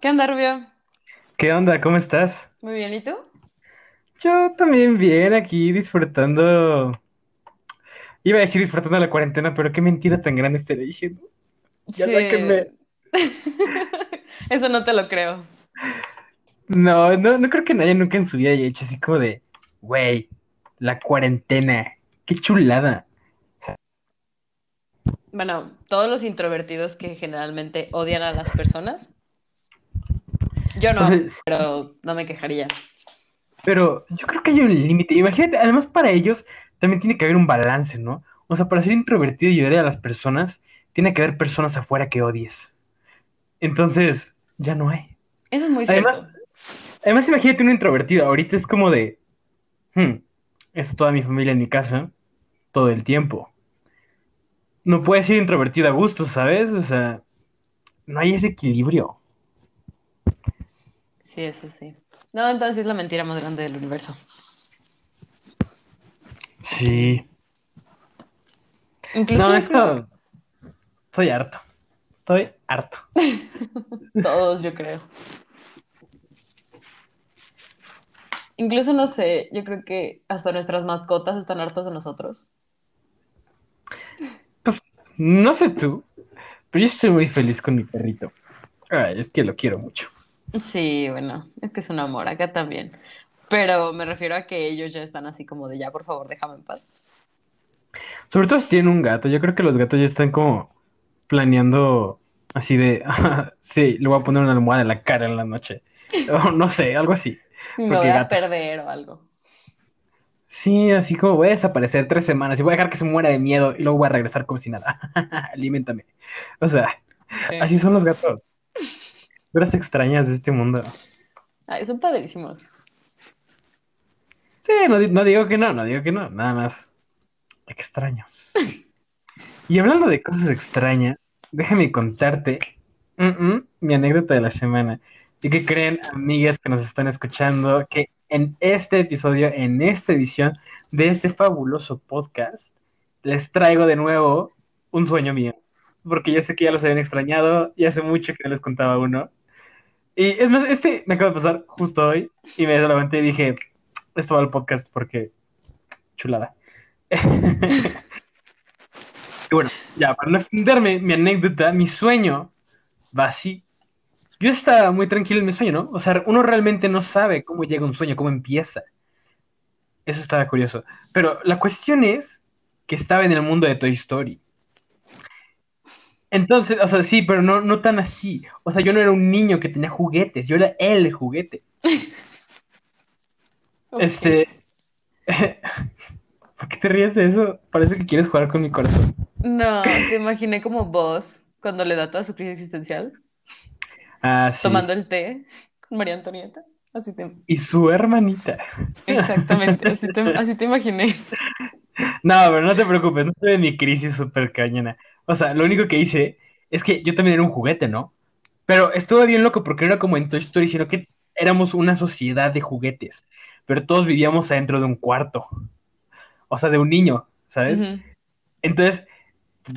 ¿Qué onda, Rubio? ¿Qué onda? ¿Cómo estás? Muy bien, ¿y tú? Yo también bien, aquí disfrutando. Iba a decir disfrutando la cuarentena, pero qué mentira tan grande estoy diciendo. Ya sáquenme. Sí. Eso no te lo creo. No, no, no creo que nadie nunca en su vida haya hecho así como de, güey, la cuarentena, qué chulada. Bueno, todos los introvertidos que generalmente odian a las personas. Yo no, Entonces, pero no me quejaría. pero yo creo que hay un límite. Imagínate, además para ellos también tiene que haber un balance, ¿no? O sea, para ser introvertido y ayudar a las personas, tiene que haber personas afuera que odies. Entonces, ya no hay. Eso es muy Además, cierto. además imagínate un introvertido. Ahorita es como de, hmm, está toda mi familia en mi casa todo el tiempo. No puedes ser introvertido a gusto, ¿sabes? O sea, no hay ese equilibrio. Sí, eso sí. No, entonces es la mentira más grande del universo. Sí. Incluso No, yo creo, esto, estoy harto. Estoy harto. todos, yo creo. Incluso no sé, yo creo que hasta nuestras mascotas están hartos de nosotros. Pues, no sé tú, pero yo estoy muy feliz con mi perrito. Ay, es que lo quiero mucho. Sí, bueno, es que es un amor, acá también. Pero me refiero a que ellos ya están así como de ya, por favor, déjame en paz. Sobre todo si tienen un gato. Yo creo que los gatos ya están como planeando así de, sí, le voy a poner una almohada en la cara en la noche. O no sé, algo así. Me voy a gatos. perder o algo. Sí, así como voy a desaparecer tres semanas y voy a dejar que se muera de miedo y luego voy a regresar como si nada. Aliméntame. O sea, Sí. así son los gatos. Horas extrañas de este mundo. Ay, son padrísimos. Sí, no, di- no digo que no, no digo que no, nada más extraños. Y hablando de cosas extrañas, déjame contarte mi anécdota de la semana. ¿Y qué creen, amigas que nos están escuchando? Que en este episodio, en esta edición de este fabuloso podcast, les traigo de nuevo un sueño mío. Porque yo sé que ya los habían extrañado y hace mucho que no les contaba uno. Y es más, este me acaba de pasar justo hoy y me y dije, esto va al podcast porque chulada. Y bueno, ya, para no extenderme mi anécdota, mi sueño va así. Yo estaba muy tranquilo en mi sueño, ¿no? O sea, uno realmente no sabe cómo llega un sueño, cómo empieza. Eso estaba curioso. Pero la cuestión es que estaba en el mundo de Toy Story. Entonces, o sea, sí, pero no, no tan así. O sea, yo no era un niño que tenía juguetes, yo era el juguete. Este, ¿por qué te ríes de eso? Parece que quieres jugar con mi corazón. No, te imaginé como vos cuando le da toda su crisis existencial, Ah, sí. tomando el té con María Antonieta. Así te... Y su hermanita. Exactamente, así te, así te imaginé. No, pero no te preocupes, no estoy en mi crisis súper cañona. O sea, lo único que hice es que yo también era un juguete, ¿no? Pero estuvo bien loco porque era como en Toy Story, sino que éramos una sociedad de juguetes. Pero todos vivíamos adentro de un cuarto. O sea, de un niño, ¿sabes? Entonces,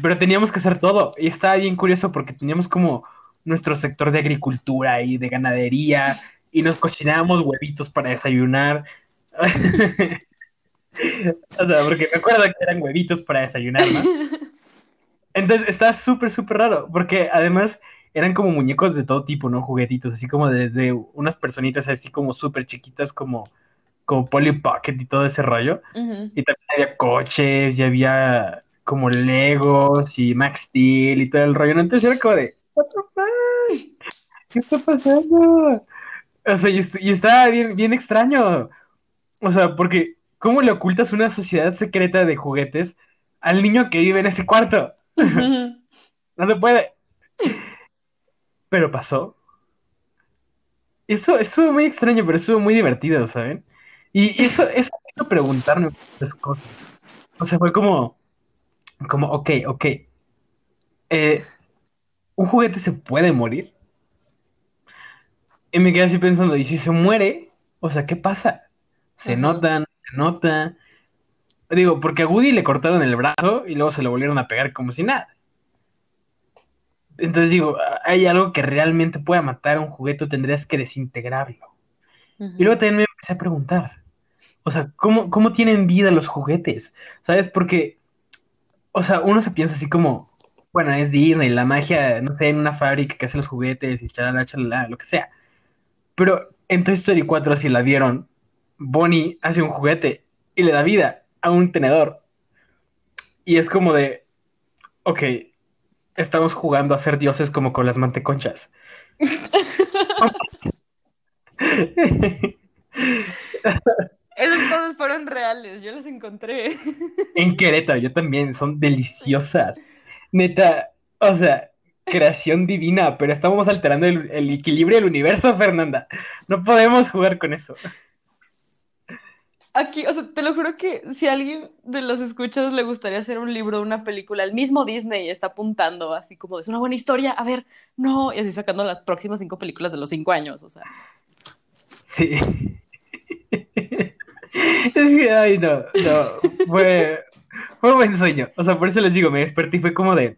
pero teníamos que hacer todo. Y estaba bien curioso porque teníamos como nuestro sector de agricultura y de ganadería. Y nos cocinábamos huevitos para desayunar. O sea, porque me acuerdo que eran huevitos para desayunar, ¿no? Entonces estaba súper, súper raro, porque además eran como muñecos de todo tipo, ¿no? Juguetitos, así como desde unas personitas así como súper chiquitas, como, como Polly Pocket y todo ese rollo. Y también había coches, y había como Legos y Max Steel y todo el rollo. ¿no? Entonces era como de, ¿What the fuck? ¿Qué está pasando? O sea, y, y estaba bien, bien extraño. O sea, porque ¿cómo le ocultas una sociedad secreta de juguetes al niño que vive en ese cuarto? No se puede. Pero pasó. Eso estuvo muy extraño, pero estuvo muy divertido, ¿saben? Y eso, eso me hizo preguntarme muchas cosas. O sea, fue como, como, ok, ok. eh, ¿un juguete se puede morir? Y me quedé así pensando, ¿y si se muere? O sea, ¿qué pasa? ¿Se Ajá. nota? ¿No se nota? Digo, porque a Woody le cortaron el brazo y luego se lo volvieron a pegar como si nada. Entonces digo, hay algo que realmente pueda matar a un juguete, tendrías que desintegrarlo. Y luego también me empecé a preguntar, o sea, ¿cómo, cómo tienen vida los juguetes? ¿Sabes? Porque, o sea, uno se piensa así como, bueno, es Disney, la magia, no sé, en una fábrica que hace los juguetes y chalala, chalala, lo que sea. Pero en Toy Story 4, si la vieron, Bonnie hace un juguete y le da vida a un tenedor. Y es como de, ok, estamos jugando a ser dioses como con las manteconchas. Esas cosas fueron reales, yo las encontré. En Querétaro, yo también, son deliciosas. Neta, o sea, creación divina, pero estamos alterando el, el equilibrio del universo, Fernanda. No podemos jugar con eso. Aquí, o sea, te lo juro que si a alguien de los escuchas le gustaría hacer un libro, una película, el mismo Disney está apuntando así como es una buena historia, a ver, no, y así sacando las próximas cinco películas de los cinco años, o sea. Sí. Es que, ay, no, no, fue, fue un buen sueño. O sea, por eso les digo, me desperté y fue como de,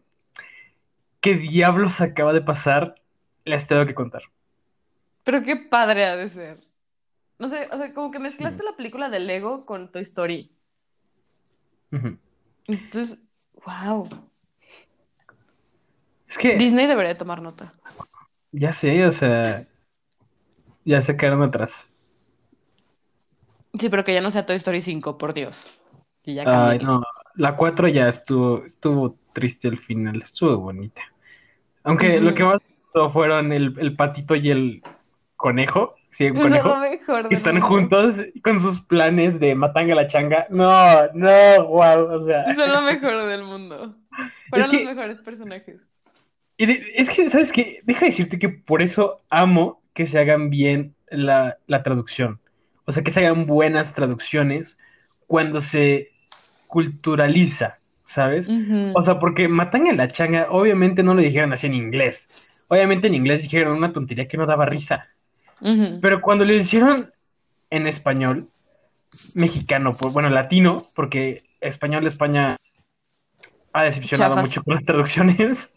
¿qué diablos acaba de pasar? Les tengo que contar. Pero qué padre ha de ser. No sé, o sea, como que mezclaste la película de Lego con Toy Story. Entonces, wow. Es que, Disney debería tomar nota. ya sé, o sea, ya se quedaron atrás. Sí, pero que ya no sea Toy Story 5, por Dios. Y ya Ay, no, la 4 ya estuvo, estuvo triste al final, estuvo bonita. Aunque lo que más gustó fueron el, el patito y el conejo, sí, un Eso es lo mejor del están mundo. juntos con sus planes de matanga la changa. No, no, wow, o sea, Son lo mejor del mundo. es Fueron los que, mejores personajes. y de- es que, ¿sabes qué? Deja de decirte que por eso amo que se hagan bien la, la traducción. O sea, que se hagan buenas traducciones cuando se culturaliza, ¿sabes? O sea, porque Matanga la changa, obviamente no lo dijeron así en inglés. Obviamente en inglés dijeron una tontería que no daba risa. Pero cuando lo hicieron en español, mexicano, pues, bueno, latino, porque español de España ha decepcionado Chafas. mucho con las traducciones.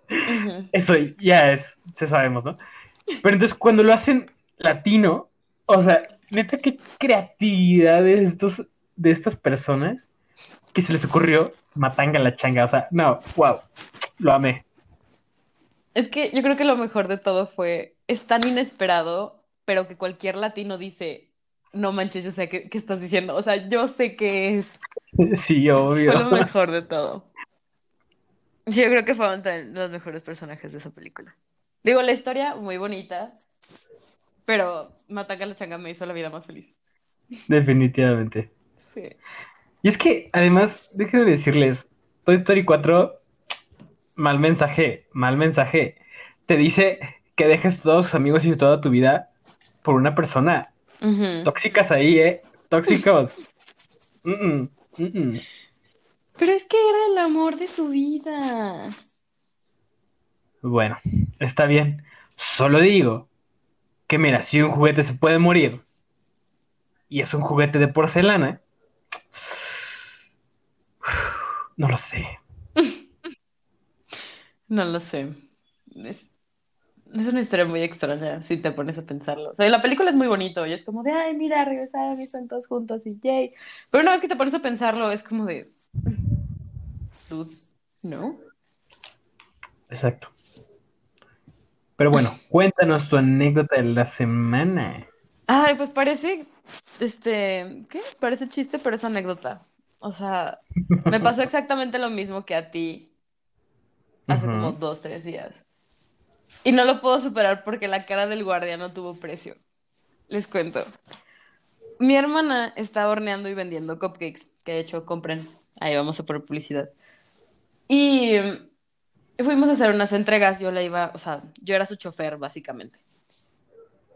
Eso ya es, se sabemos, ¿no? Pero entonces cuando lo hacen latino, o sea, neta, qué creatividad de estos, de estas personas que se les ocurrió Matanga la changa. O sea, no, wow, lo amé. Es que yo creo que lo mejor de todo fue, es tan inesperado, pero que cualquier latino dice, no manches, yo sé qué, qué estás diciendo. O sea, yo sé qué es. Sí, Fue obvio. lo mejor de todo. Sí, yo creo que fueron los mejores personajes de esa película. Digo, la historia muy bonita, pero Matanga la changa me hizo la vida más feliz. Definitivamente. Sí. Y es que, además, déjenme decirles, Toy Story 4, mal mensaje, mal mensaje. Te dice que dejes todos tus amigos y toda tu vida por una persona. Tóxicas ahí, ¿eh? Tóxicos. Mm, mm, mm. Pero es que era el amor de su vida. Bueno, está bien. Solo digo que, mira, si un juguete se puede morir y es un juguete de porcelana, no lo sé. No lo sé. Es, una historia muy extraña si te pones a pensarlo. O sea, la película es muy bonito y es como de, ay, mira, regresaron y están todos juntos y yay. Pero una vez que te pones a pensarlo, es como de, dude, ¿no? Exacto. Pero bueno, cuéntanos tu anécdota de la semana. Ay, pues parece, este, ¿qué? Parece chiste, pero es anécdota. O sea, me pasó exactamente lo mismo que a ti hace como dos, tres días. Y no lo puedo superar porque la cara del guardia no tuvo precio. Les cuento. Mi hermana está horneando y vendiendo cupcakes, que de hecho compren. Ahí vamos a por publicidad. Y fuimos a hacer unas entregas, yo la iba, o sea, yo era su chofer, básicamente.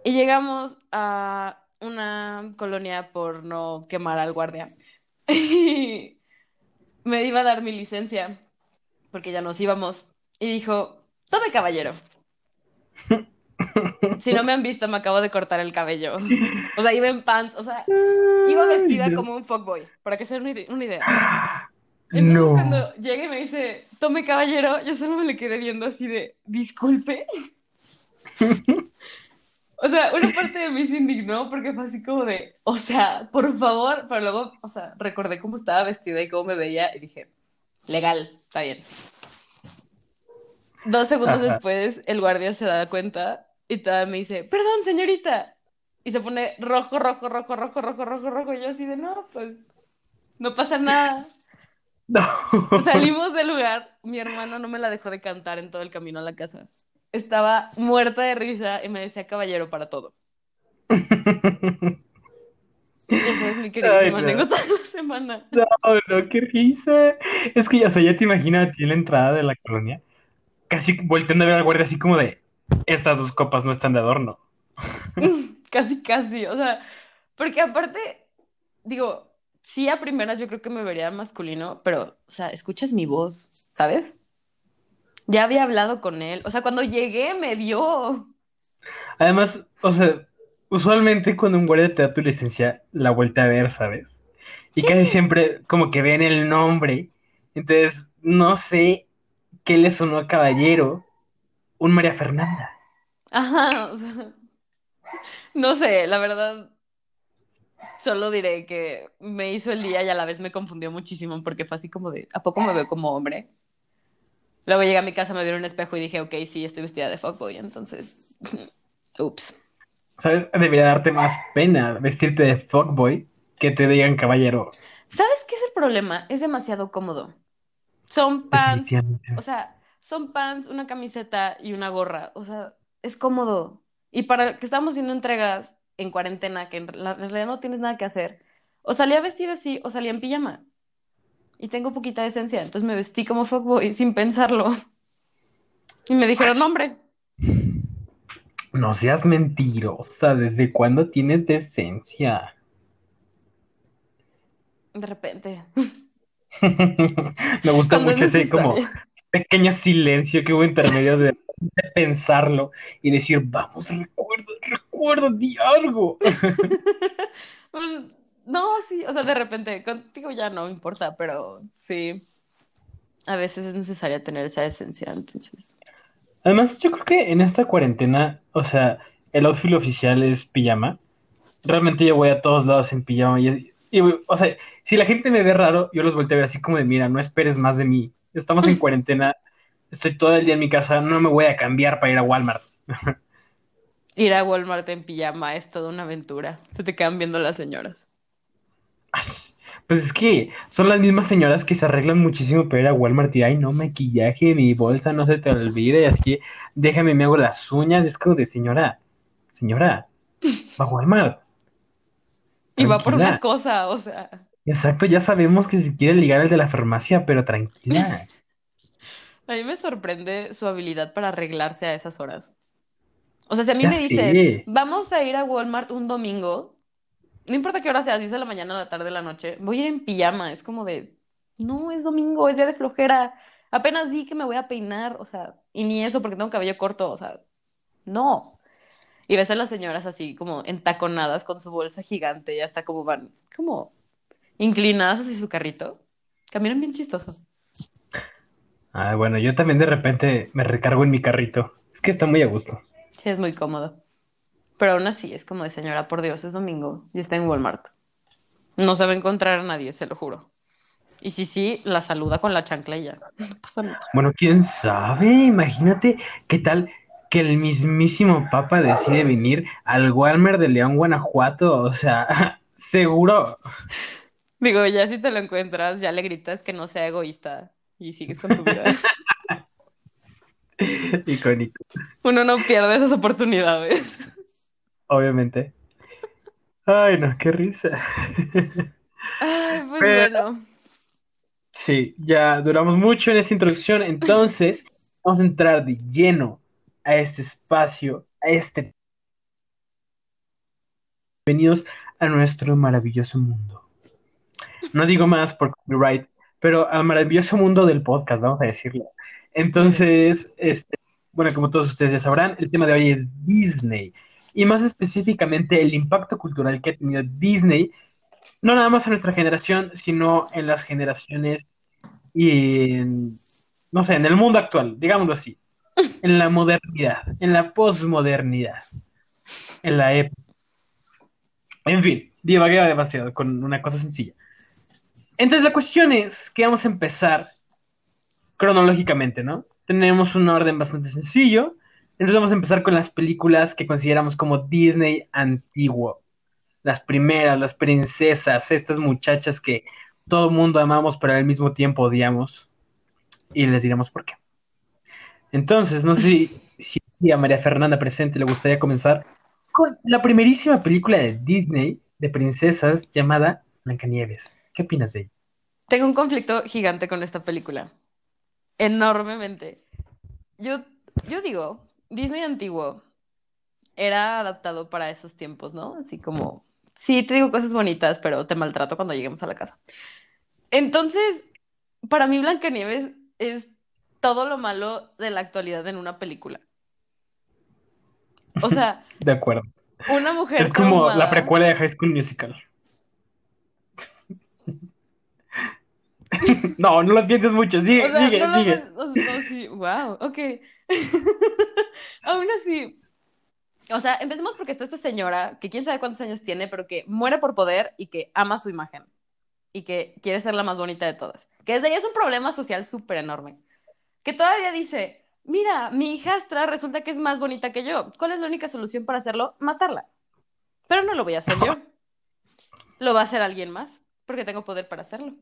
Y llegamos a una colonia por no quemar al guardia. Y me iba a dar mi licencia, porque ya nos íbamos. Y dijo, tome caballero. Si no me han visto, me acabo de cortar el cabello. O sea, iba en pants, o sea, iba vestida no. como un fuckboy, para que se den una una idea. Entonces No. cuando llega y me dice, tome caballero, yo solo me le quedé viendo así de, disculpe. O sea, una parte de mí se indignó porque fue así como de, o sea, por favor, pero luego, o sea, recordé cómo estaba vestida y cómo me veía y dije, legal, está bien. Dos segundos Ajá. después, el guardia se da cuenta y todavía me dice, perdón, señorita. Y se pone rojo, rojo, rojo, rojo, rojo, rojo, rojo. Y yo así de, no, pues, no pasa nada. No. Salimos del lugar, mi hermano no me la dejó de cantar en todo el camino a la casa. Estaba muerta de risa y me decía caballero para todo. Esa es mi queridísima Ay, no. anécdota de la semana. No, no, qué risa. Es que ya, o sea, ya te imaginas a ti en la entrada de la colonia, casi volteando a ver al guardia así como de, estas dos copas no están de adorno. Casi, casi. O sea, porque aparte, digo, sí a primeras yo creo que me vería masculino, pero, o sea, escuchas mi voz, ¿sabes? Ya había hablado con él. O sea, cuando llegué me vio. Además, o sea, usualmente cuando un guardia te da tu licencia, la vuelta a ver, ¿sabes? Y casi siempre como que ven el nombre. Entonces, no sé qué le sonó a caballero. Un María Fernanda. Ajá, o sea, no sé, la verdad, solo diré que me hizo el día y a la vez me confundió muchísimo porque fue así como de, ¿a poco me veo como hombre? Luego llegué a mi casa, me vi en un espejo y dije, ok, sí, estoy vestida de fuckboy, entonces, ups. ¿Sabes? Debería darte más pena vestirte de fuckboy que te digan caballero. ¿Sabes qué es el problema? Es demasiado cómodo. Son pants, o sea, son pants, una camiseta y una gorra, o sea, es cómodo. Y para que estamos haciendo entregas en cuarentena, que en la- en realidad no tienes nada que hacer, o salía vestida así o salía en pijama. Y tengo poquita esencia, entonces me vestí como fuckboy sin pensarlo. Y me dijeron, hombre, No seas mentirosa. ¿Desde cuándo tienes decencia? de repente. Me gusta mucho ese como pequeño silencio que hubo intermedio de, de pensarlo y decir, vamos, recuerda, recuerda, di algo. Pues, no, sí, o sea, de repente, contigo ya no importa, pero sí, a veces es necesaria tener esa esencia, entonces. Además, yo creo que en esta cuarentena, o sea, el outfit oficial es pijama. Realmente yo voy a todos lados en pijama y, y, o sea, si la gente me ve raro, yo los volteo a ver así como de, mira, no esperes más de mí. Estamos en cuarentena, estoy todo el día en mi casa, no me voy a cambiar para ir a Walmart. Ir a Walmart en pijama es toda una aventura. Se te quedan viendo las señoras. Pues es que son las mismas señoras que se arreglan muchísimo para ir a Walmart y, ay, no, maquillaje, mi bolsa, no se te olvide, y así, déjame, me hago las uñas, es como de, señora, señora, va a Walmart. Y va por una cosa, o sea. Exacto, ya sabemos que se quiere ligar al de la farmacia, pero tranquila. A mí me sorprende su habilidad para arreglarse a esas horas. O sea, si a mí Ya me dices, sé. vamos a ir a Walmart un domingo, no importa qué hora sea, 10 de la mañana, la tarde, la noche, voy a ir en pijama. Es como de, no, es domingo, es día de flojera. Apenas di que me voy a peinar, o sea, y ni eso porque tengo cabello corto, o sea, no. Y ves a las señoras así como entaconadas con su bolsa gigante y hasta como van, como inclinadas hacia su carrito. Caminan bien chistoso. Ah, bueno, yo también de repente me recargo en mi carrito. Es que está muy a gusto. Sí, es muy cómodo. Pero aún así, es como de señora, por Dios, es domingo y está en Walmart. No se va a encontrar a nadie, se lo juro. Y si sí, la saluda con la chancla y ya. No pasa nada. Bueno, quién sabe, imagínate qué tal que el mismísimo Papa decide venir al Walmart de León, Guanajuato. O sea, seguro. Digo, ya si te lo encuentras, ya le gritas que no sea egoísta y sigues con tu vida. Icónico, Uno no pierde esas oportunidades. obviamente. Ay, no, qué risa. Ay, pues Pero- bueno. Sí, ya duramos mucho en esta introducción, entonces vamos a entrar de lleno a este espacio, a este... Bienvenidos a nuestro maravilloso mundo. No digo más por copyright, pero al maravilloso mundo del podcast, vamos a decirlo. Entonces, este, bueno, como todos ustedes ya sabrán, el tema de hoy es Disney y más específicamente el impacto cultural que ha tenido Disney, no nada más en nuestra generación, sino en las generaciones y en, no sé, en el mundo actual, digámoslo así, en la modernidad, en la posmodernidad, en la época. En fin, divagué demasiado con una cosa sencilla. Entonces la cuestión es que vamos a empezar cronológicamente, ¿no? Tenemos un orden bastante sencillo. Entonces vamos a empezar con las películas que consideramos como Disney antiguo. Las primeras, las princesas, estas muchachas que todo mundo amamos, pero al mismo tiempo odiamos. Y les diremos por qué. Entonces, no sé si, a María Fernanda presente le gustaría comenzar con la primerísima película de Disney de princesas llamada Blancanieves. ¿Qué opinas de ella? Tengo un conflicto gigante con esta película. Enormemente. Yo, yo digo, Disney antiguo era adaptado para esos tiempos, ¿no? Así como, sí, te digo cosas bonitas, pero te maltrato cuando lleguemos a la casa. Entonces, para mí Blancanieves es todo lo malo de la actualidad en una película. O sea, De acuerdo. una mujer Es como la precuela de High School Musical. No, no lo pienses mucho. Sigue, O sea, sigue, no lo sigue. ves- o sea, no, sí, wow, ok. Aún así, o sea, empecemos porque está esta señora que quién sabe cuántos años tiene, pero que muere por poder y que ama su imagen y que quiere ser la más bonita de todas. Que desde ahí es un problema social súper enorme. Que todavía dice, mira, mi hijastra resulta que es más bonita que yo. ¿Cuál es la única solución para hacerlo? Matarla. Pero no lo voy a hacer yo. Lo va a hacer alguien más, porque tengo poder para hacerlo.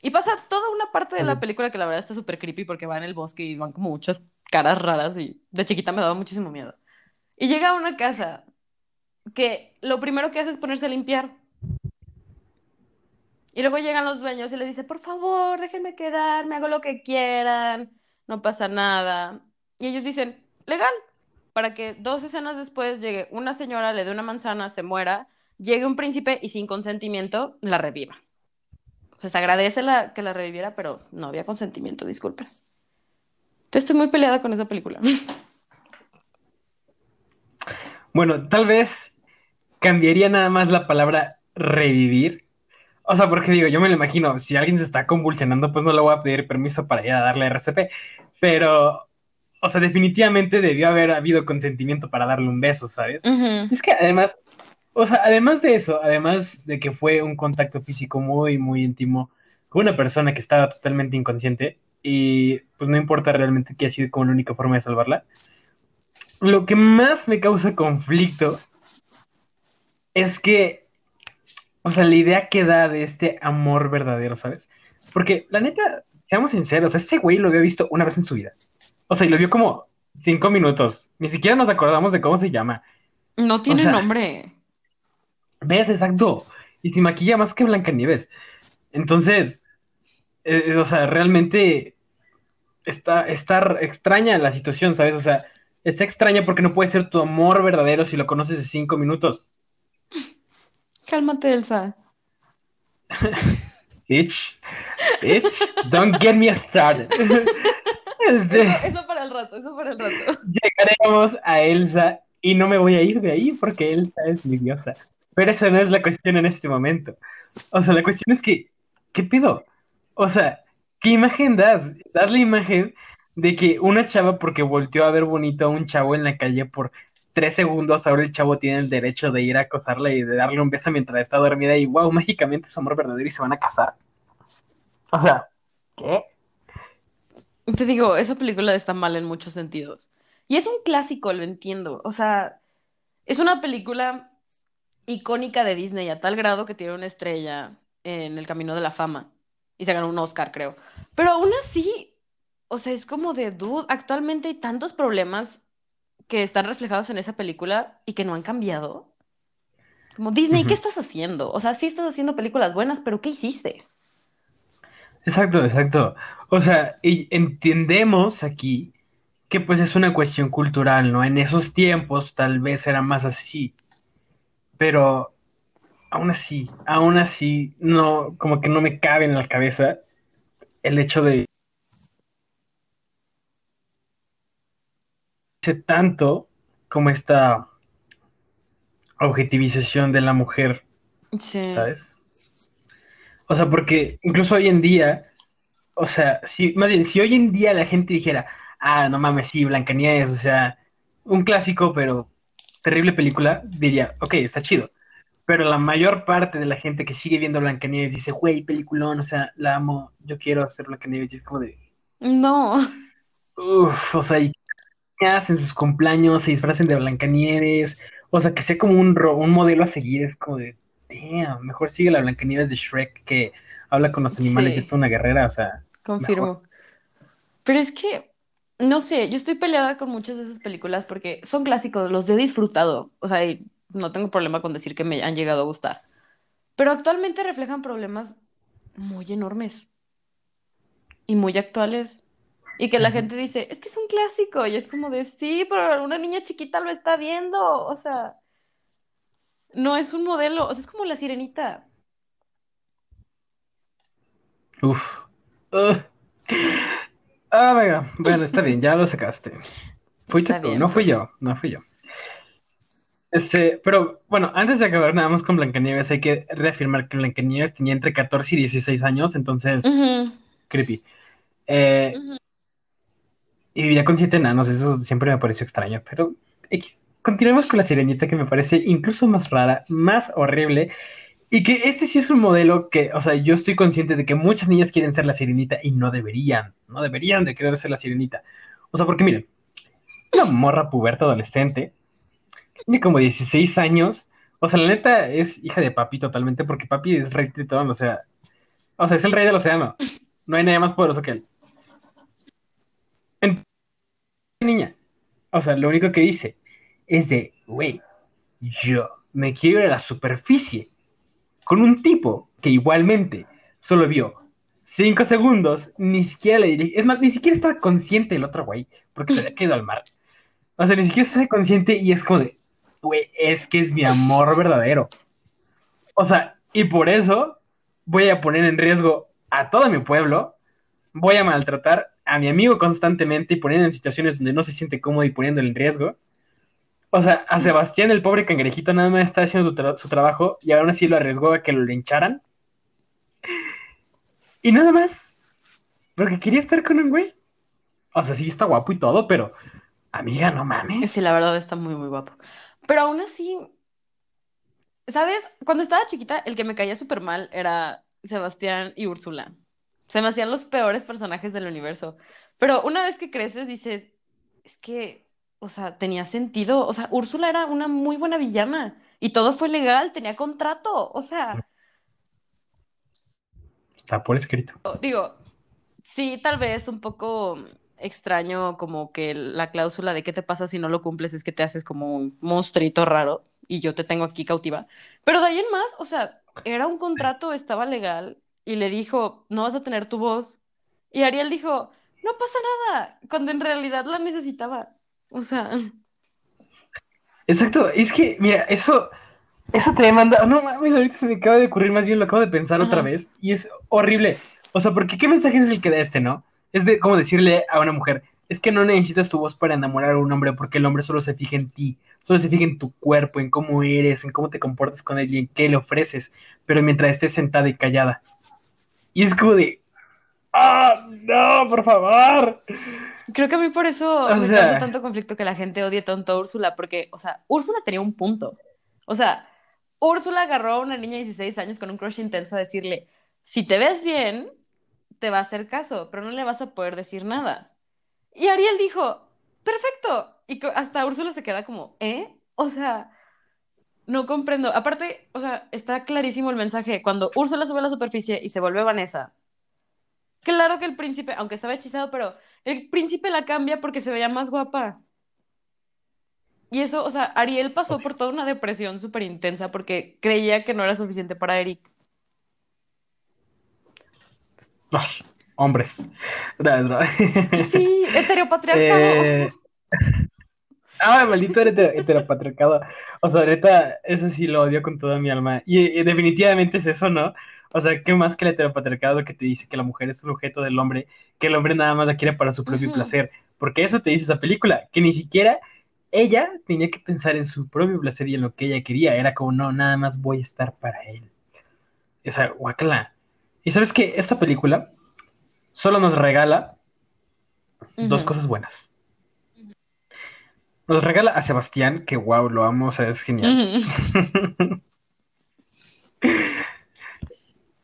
Y pasa toda una parte de la película que la verdad está súper creepy porque va en el bosque y van como muchas caras raras y de chiquita me daba muchísimo miedo. Y llega a una casa que lo primero que hace es ponerse a limpiar. Y luego llegan los dueños y le dice, por favor, déjenme quedarme, hago lo que quieran, no pasa nada. Y ellos dicen, legal, para que dos escenas después llegue una señora, le dé una manzana, se muera, llegue un príncipe y sin consentimiento la reviva. Se agradece que la reviviera, pero no había consentimiento, disculpen. Entonces estoy muy peleada con esa película. Bueno, tal vez cambiaría nada más la palabra revivir. O sea, porque digo, yo me lo imagino, si alguien se está convulsionando, pues no le voy a pedir permiso para ir a darle RCP. Pero, o sea, definitivamente debió haber habido consentimiento para darle un beso, ¿sabes? Es que además, o sea, además de eso, además de que fue un contacto físico muy, muy íntimo con una persona que estaba totalmente inconsciente y pues no importa realmente que ha sido como la única forma de salvarla, lo que más me causa conflicto es que, o sea, la idea que da de este amor verdadero, ¿sabes? Porque la neta, seamos sinceros, este güey lo había visto una vez en su vida. O sea, y lo vio como cinco minutos. Ni siquiera nos acordamos de cómo se llama. No tiene sea, nombre. ¿Ves? Exacto. Y se maquilla más que Blancanieves. Entonces, eh, o sea, realmente está, está extraña la situación, ¿sabes? O sea, está extraña porque no puede ser tu amor verdadero si lo conoces de cinco minutos. Cálmate, Elsa. Bitch. Bitch. Don't get me started. Este, Eso, eso para el rato, eso para el rato. llegaremos a Elsa y no me voy a ir de ahí porque Elsa es mi diosa. Pero esa no es la cuestión en este momento. O sea, la cuestión es que, ¿qué pido? O sea, ¿qué imagen das? Das la imagen de que una chava porque volteó a ver bonito a un chavo en la calle por tres segundos, ahora el chavo tiene el derecho de ir a acosarla y de darle un beso mientras está dormida y wow, mágicamente es amor verdadero y se van a casar. O sea, ¿qué? Te digo, esa película está mal en muchos sentidos. Y es un clásico, lo entiendo. O sea, es una película icónica de Disney a tal grado que tiene una estrella en el Camino de la Fama. Y se ganó un Oscar, creo. Pero aún así, o sea, es como de dude. Actualmente hay tantos problemas que están reflejados en esa película y que no han cambiado. Como Disney, ¿qué estás haciendo? O sea, sí estás haciendo películas buenas, pero ¿qué hiciste? Exacto, exacto. O sea, entendemos aquí que pues es una cuestión cultural, ¿no? En esos tiempos tal vez era más así, pero aún así, aún así, no, como que no me cabe en la cabeza el hecho de tanto como esta objetivización de la mujer Sí. ¿sabes? O sea, porque incluso hoy en día, o sea, si, más bien, si hoy en día la gente dijera, ah, no mames, sí, Blancanieves, o sea, un clásico, pero terrible película, diría, ok, está chido. Pero la mayor parte de la gente que sigue viendo Blancanieves dice, güey, peliculón, o sea, la amo, yo quiero hacer Blancanieves, y es como de, No, uff, o sea, y que hacen sus cumpleaños, se disfracen de Blancanieves, o sea, que sea como un, ro- un modelo a seguir, es como de, damn, mejor sigue la Blancanieves de Shrek que habla con los animales y es una guerrera, o sea, mejor. confirmo. Pero es que, no sé, yo estoy peleada con muchas de esas películas porque son clásicos, los he disfrutado. O sea, y no tengo problema con decir que me han llegado a gustar. Pero actualmente reflejan problemas muy enormes y muy actuales. Y que la gente dice, es que es un clásico. Y es como de, sí, pero una niña chiquita lo está viendo. O sea, no es un modelo. O sea, es como la sirenita. Uf. Ugh. Ah, venga, bueno, está bien, ya lo sacaste. Fuiste Está tú, bien, no fui pues. yo, no fui yo. Este, pero bueno, antes de acabar nada más con Blancanieves, hay que reafirmar que Blancanieves tenía entre 14 y 16 años, entonces, creepy. Eh. Y vivía con siete enanos, eso siempre me pareció extraño, pero X. Continuemos con la sirenita que me parece incluso más rara, más horrible, y que este sí es un modelo que, o sea, yo estoy consciente de que muchas niñas quieren ser la sirenita y no deberían, no deberían de querer ser la sirenita. O sea, porque miren, una morra puberta adolescente Tiene como 16 años. O sea, la neta es hija de papi totalmente, porque papi es rey tritón, o sea, o sea, es el rey del océano. No hay nadie más poderoso que él. Entonces, niña, o sea, lo único que dice es de, güey, yo me quiero ir a la superficie con un tipo que igualmente solo vio 5 segundos, ni siquiera le dirige, es más, ni siquiera estaba consciente el otro güey, porque se había caído al mar. O sea, ni siquiera estaba consciente y es como de, güey, es que es mi amor verdadero. O sea, y por eso voy a poner en riesgo a todo mi pueblo, voy a maltratar a mi amigo constantemente y poniendo en situaciones donde no se siente cómodo y poniéndole en riesgo. O sea, a Sebastián, el pobre cangrejito, nada más está haciendo su, su trabajo y aún así lo arriesgó a que lo lincharan. Y nada más, porque quería estar con un güey. O sea, sí está guapo y todo, pero amiga, no Sí, mames. la verdad está muy, muy guapo. Pero aún así, ¿sabes? Cuando estaba chiquita, el que me caía súper mal era Sebastián y Úrsula. Se me hacían los peores personajes del universo. Pero una vez que creces, dices, es que, o sea, tenía sentido. O sea, Úrsula era una muy buena villana y todo fue legal, tenía contrato. O sea, Está por escrito. digo, sí, tal vez un poco extraño como que la cláusula de qué te pasa si no lo cumples es que te haces como un monstruito raro y yo te tengo aquí cautiva. Pero de ahí en más, o sea, era un contrato, estaba legal y le dijo, no vas a tener tu voz. Y Ariel dijo, no pasa nada, cuando en realidad la necesitaba. O sea, Exacto, es que, mira, eso, Eso te manda. No mames, ahorita se me acaba de ocurrir, más bien lo acabo de pensar otra vez. Y es horrible. O sea, porque ¿qué mensaje es el que da este, no? Es de como decirle a una mujer: es que no necesitas tu voz para enamorar a un hombre, porque el hombre solo se fija en ti, solo se fija en tu cuerpo, en cómo eres, en cómo te comportas con él y en qué le ofreces. Pero mientras estés sentada y callada. Y es como de. ¡Ah! ¡No, por favor! Creo que a mí por eso O me causa sea, tanto conflicto que la gente odie tanto a Úrsula, porque, o sea, Úrsula tenía un punto. O sea, Úrsula agarró a una niña de 16 años con un crush intenso a decirle, si te ves bien, te va a hacer caso, pero no le vas a poder decir nada. Y Ariel dijo, perfecto. Y hasta Úrsula se queda como, ¿eh? O sea, no comprendo. Aparte, o sea, está clarísimo el mensaje. Cuando Úrsula sube a la superficie y se vuelve Vanessa, claro que el príncipe, aunque estaba hechizado, pero el príncipe la cambia porque se veía más guapa. Y eso, o sea, Ariel pasó por toda una depresión súper intensa porque creía que no era suficiente para Eric. ay, hombres. Sí, heteropatriarcado. eh, Ah, maldito hetero- heteropatriarcado. O sea, neta, eso sí lo odio con toda mi alma. Y, y definitivamente es eso, ¿no? O sea, ¿qué más que el heteropatriarcado que te dice que la mujer es un objeto del hombre, que el hombre nada más la quiere para su propio placer? Porque eso te dice esa película, que ni siquiera ella tenía que pensar en su propio placer y en lo que ella quería. Era como, no, nada más voy a estar para él. O sea, guacala. Y sabes que esta película solo nos regala dos cosas buenas. Nos regala a Sebastián, que wow, lo amo, o sea, es genial.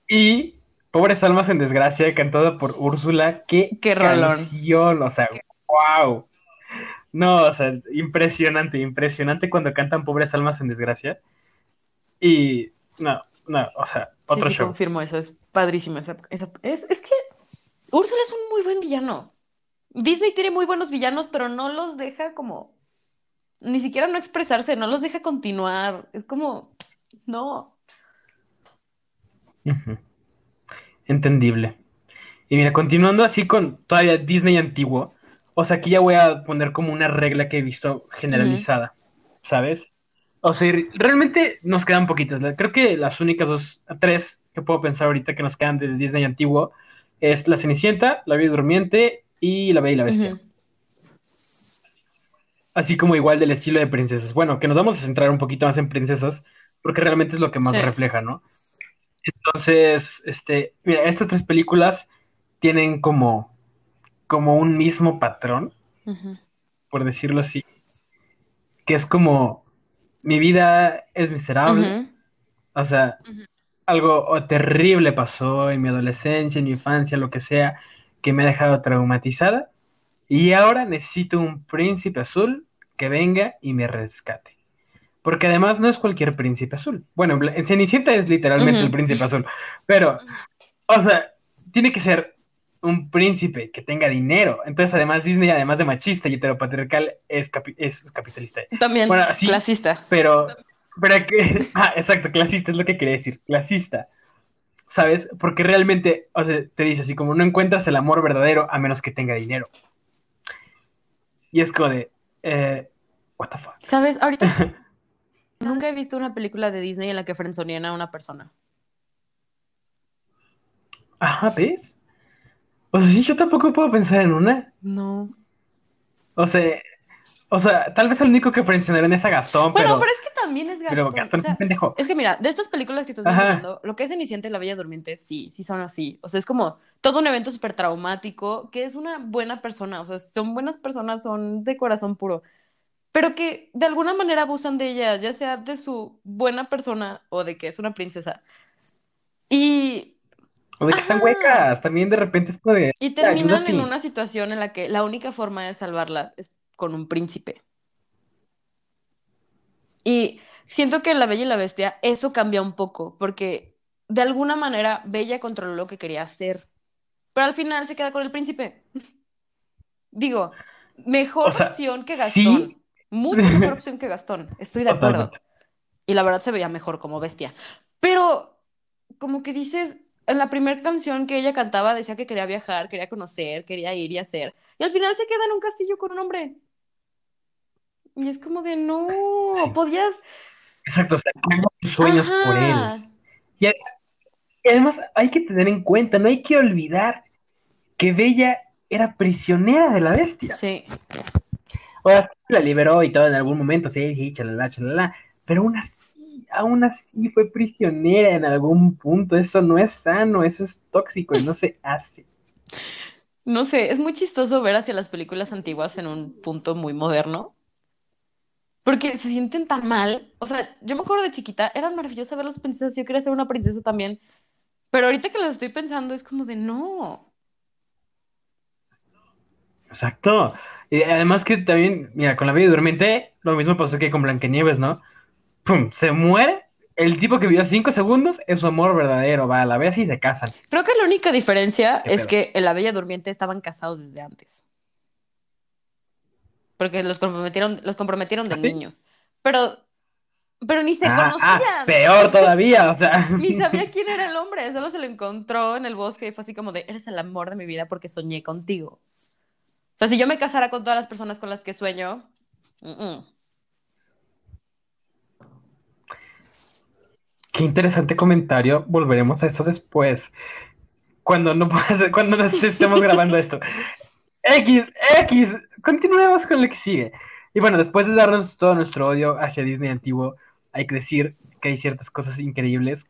Y Pobres Almas en Desgracia, cantada por Úrsula. Qué, Qué canción, o sea, wow. No, o sea, impresionante, impresionante cuando cantan Pobres Almas en Desgracia. Y no, no, o sea, otro sí, sí, show. confirmo eso, es padrísimo. esa- esa- es, es que Úrsula es un muy buen villano. Disney tiene muy buenos villanos, pero no los deja como, ni siquiera no expresarse, no los deja continuar. Es como, no. Entendible. Y mira, continuando así con todavía Disney antiguo, o sea, aquí ya voy a poner como una regla que he visto generalizada, ¿sabes? O sea, realmente nos quedan poquitas. Creo que las únicas dos, tres que puedo pensar ahorita que nos quedan de Disney antiguo es La Cenicienta, La Bella Durmiente y La Bella y la Bestia. Así como igual del estilo de princesas. Bueno, que nos vamos a centrar un poquito más en princesas, porque realmente es lo que más Sí. refleja, ¿no? Entonces, este, mira, estas tres películas tienen como, como un mismo patrón, por decirlo así, que es como mi vida es miserable, o sea, algo terrible pasó en mi adolescencia, en mi infancia, lo que sea, que me ha dejado traumatizada, y ahora necesito un príncipe azul que venga y me rescate. Porque además no es cualquier príncipe azul. Bueno, en Cenicienta es literalmente el príncipe azul, pero, o sea, tiene que ser un príncipe que tenga dinero. Entonces, además, Disney, además de machista y heteropatriarcal, es, capi- es capitalista. También, Bueno, sí. clasista. Pero, pero que, ah, exacto, clasista es lo que quería decir, clasista. ¿Sabes? Porque realmente, o sea, te dice así como no encuentras el amor verdadero a menos que tenga dinero. Y es como de, eh, what the fuck. ¿Sabes? Ahorita nunca he visto una película de Disney en la que frenzonean a una persona. Ajá, ¿ves? O sea, sí, yo tampoco puedo pensar en una. No. O sea, o sea, tal vez el único que mencionaron es a Gastón, Bueno, pero, pero es que también es pero Gastón. Gastón o sea, es un pendejo. Es que mira, de estas películas que estás Ajá. mencionando, lo que es Cenicienta y la Bella Durmiente, sí, sí son así. O sea, es como todo un evento súper traumático, que es una buena persona, o sea, son buenas personas, son de corazón puro, pero que de alguna manera abusan de ellas, ya sea de su buena persona o de que es una princesa. Y, O de que están Ajá. huecas, también de repente es como de, y terminan en una situación en la que la única forma de salvarlas es con un príncipe. Y siento que en La Bella y la Bestia eso cambia un poco, porque de alguna manera Bella controló lo que quería hacer, pero al final se queda con el príncipe. Digo, mejor O sea, opción que sí. Gastón, mucho mejor opción que Gastón, estoy de acuerdo. Y la verdad se veía mejor como bestia. Pero como que dices, en la primera canción que ella cantaba decía que quería viajar, quería conocer, quería ir y hacer. Y al final se queda en un castillo con un hombre. Y es como de, no, Sí. podías... Exacto, o sea, sueños por él. Y además hay que tener en cuenta, no hay que olvidar que Bella era prisionera de la bestia. Sí. O sea, la liberó y todo en algún momento, sí, sí, chalala, chalala. Pero aún así, aún así fue prisionera en algún punto. Eso no es sano, eso es tóxico y no se hace. No sé, es muy chistoso ver hacia las películas antiguas en un punto muy moderno. Porque se sienten tan mal. O sea, yo me acuerdo de chiquita, era maravilloso ver las princesas. Yo quería ser una princesa también. Pero ahorita que las estoy pensando, es como de no. Exacto. Y además que también, mira, con la Bella Durmiente, lo mismo pasó que con Blancanieves, ¿no? Pum, se muere. El tipo que vivió cinco segundos es su amor verdadero, va a la vez y se casan. Creo que la única diferencia es que en La Bella Durmiente estaban casados desde antes. Porque los comprometieron, los comprometieron de ¿Ah, sí? niños. Pero, pero ni se Ah, ah, conocían. peor todavía, o sea. Ni sabía quién era el hombre, solo se lo encontró en el bosque y fue así como de, eres el amor de mi vida porque soñé contigo. O sea, si yo me casara con todas las personas con las que sueño, mm, mm. Qué interesante comentario. Volveremos a eso después. Cuando no cuando no estemos grabando esto. X, X. Continuemos con lo que sigue. Y bueno, después de darnos todo nuestro odio hacia Disney antiguo, hay que decir que hay ciertas cosas increíbles,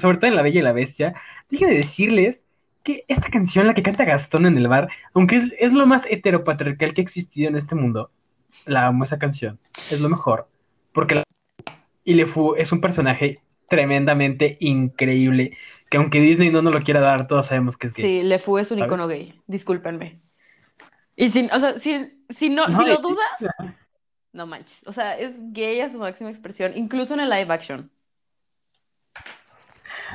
sobre todo en La Bella y la Bestia. Déjenme decirles que esta canción, la que canta Gastón en el bar, aunque es, es lo más heteropatriarcal que ha existido en este mundo, la amo esa canción. Es lo mejor. Porque la... y LeFou es un personaje tremendamente increíble. Que aunque Disney no nos lo quiera dar, todos sabemos que es gay. Sí, LeFou es un ¿Sabes? icono gay. Discúlpenme. Y si, o sea, si, si no, No, si lo dudas, no manches. O sea, es gay a su máxima expresión, incluso en el live action.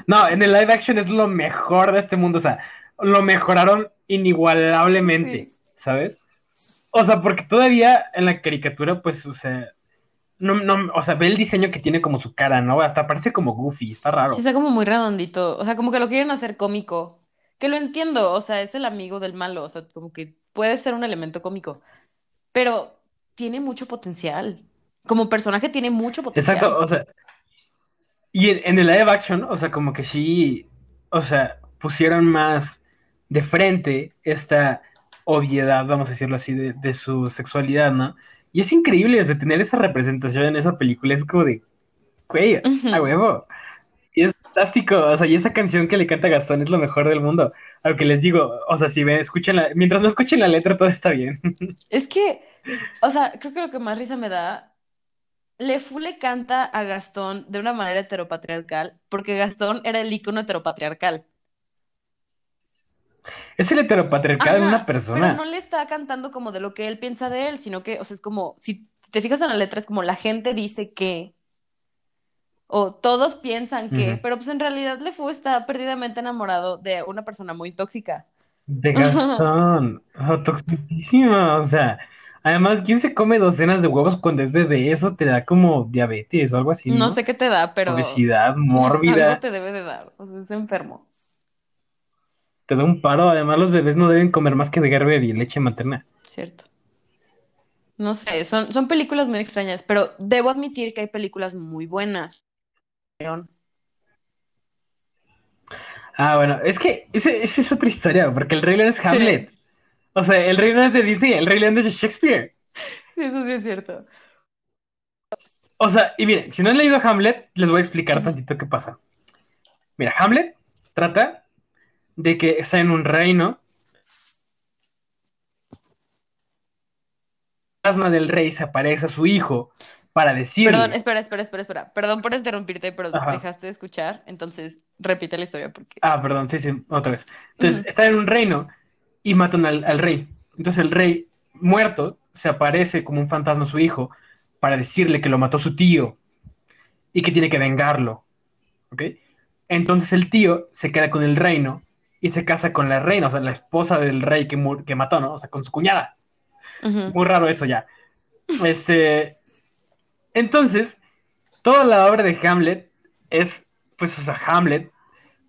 No, en el live action es lo mejor de este mundo. O sea, lo mejoraron inigualablemente, Sí. ¿sabes? O sea, porque todavía en la caricatura, pues, o sea, no, no, o sea, ve el diseño que tiene como su cara, ¿no? Hasta parece como Goofy, está raro. Sí, está como muy redondito. O sea, como que lo quieren hacer cómico. Que lo entiendo, o sea, es el amigo del malo. O sea, como que puede ser un elemento cómico. Pero tiene mucho potencial. Como personaje tiene mucho potencial. Exacto, o sea, y en, en el live action, o sea, como que sí, o sea, pusieron más de frente esta obviedad, vamos a decirlo así, de, de su sexualidad, ¿no? Y es increíble, o sea, tener esa representación en esa película es como de, güey, a huevo. Y es fantástico, o sea, y esa canción que le canta Gastón es lo mejor del mundo. Aunque les digo, o sea, si ven, escuchen la, mientras no escuchen la letra, todo está bien. Es que, o sea, creo que lo que más risa me da, LeFou le canta a Gastón de una manera heteropatriarcal, porque Gastón era el ícono heteropatriarcal. Es el heteropatriarcado en Ajá, una persona. Pero no le está cantando como de lo que él piensa de él, sino que, o sea, es como, si te fijas en la letra, es como la gente dice que, o todos piensan que, pero pues en realidad LeFou está perdidamente enamorado de una persona muy tóxica. De Gastón, oh, o sea, además, ¿quién se come docenas de huevos cuando es bebé? Eso te da como diabetes o algo así, No ¿no? sé qué te da, pero Obesidad algo mórbida, te debe de dar, o sea, es enfermo. te da un paro, además los bebés no deben comer más que de Gerber y leche materna. Cierto. No sé, son, son películas muy extrañas, pero debo admitir que hay películas muy buenas. Ah, bueno, es que esa es otra historia, porque el Rey León es Hamlet. O sea, el Rey León es de Disney, el Rey León es de Shakespeare. Sí, eso sí es cierto. O sea, y miren, si no han leído Hamlet, les voy a explicar tantito qué pasa. Mira, Hamlet trata de que está en un reino. El fantasma del rey se aparece a su hijo para decirle. Perdón, espera, espera, espera, espera. Perdón por interrumpirte, pero Ajá. dejaste de escuchar, entonces repite la historia porque... Ah, perdón, sí, sí, otra vez. Entonces, Ujú. está en un reino y matan al, al rey. Entonces, el rey muerto se aparece como un fantasma a su hijo para decirle que lo mató su tío y que tiene que vengarlo. ¿Ok? Entonces, el tío se queda con el reino y se casa con la reina, o sea, la esposa del rey que, que mató, ¿no? O sea, con su cuñada. Muy raro eso ya. Este. Entonces, toda la obra de Hamlet es, pues, o sea, Hamlet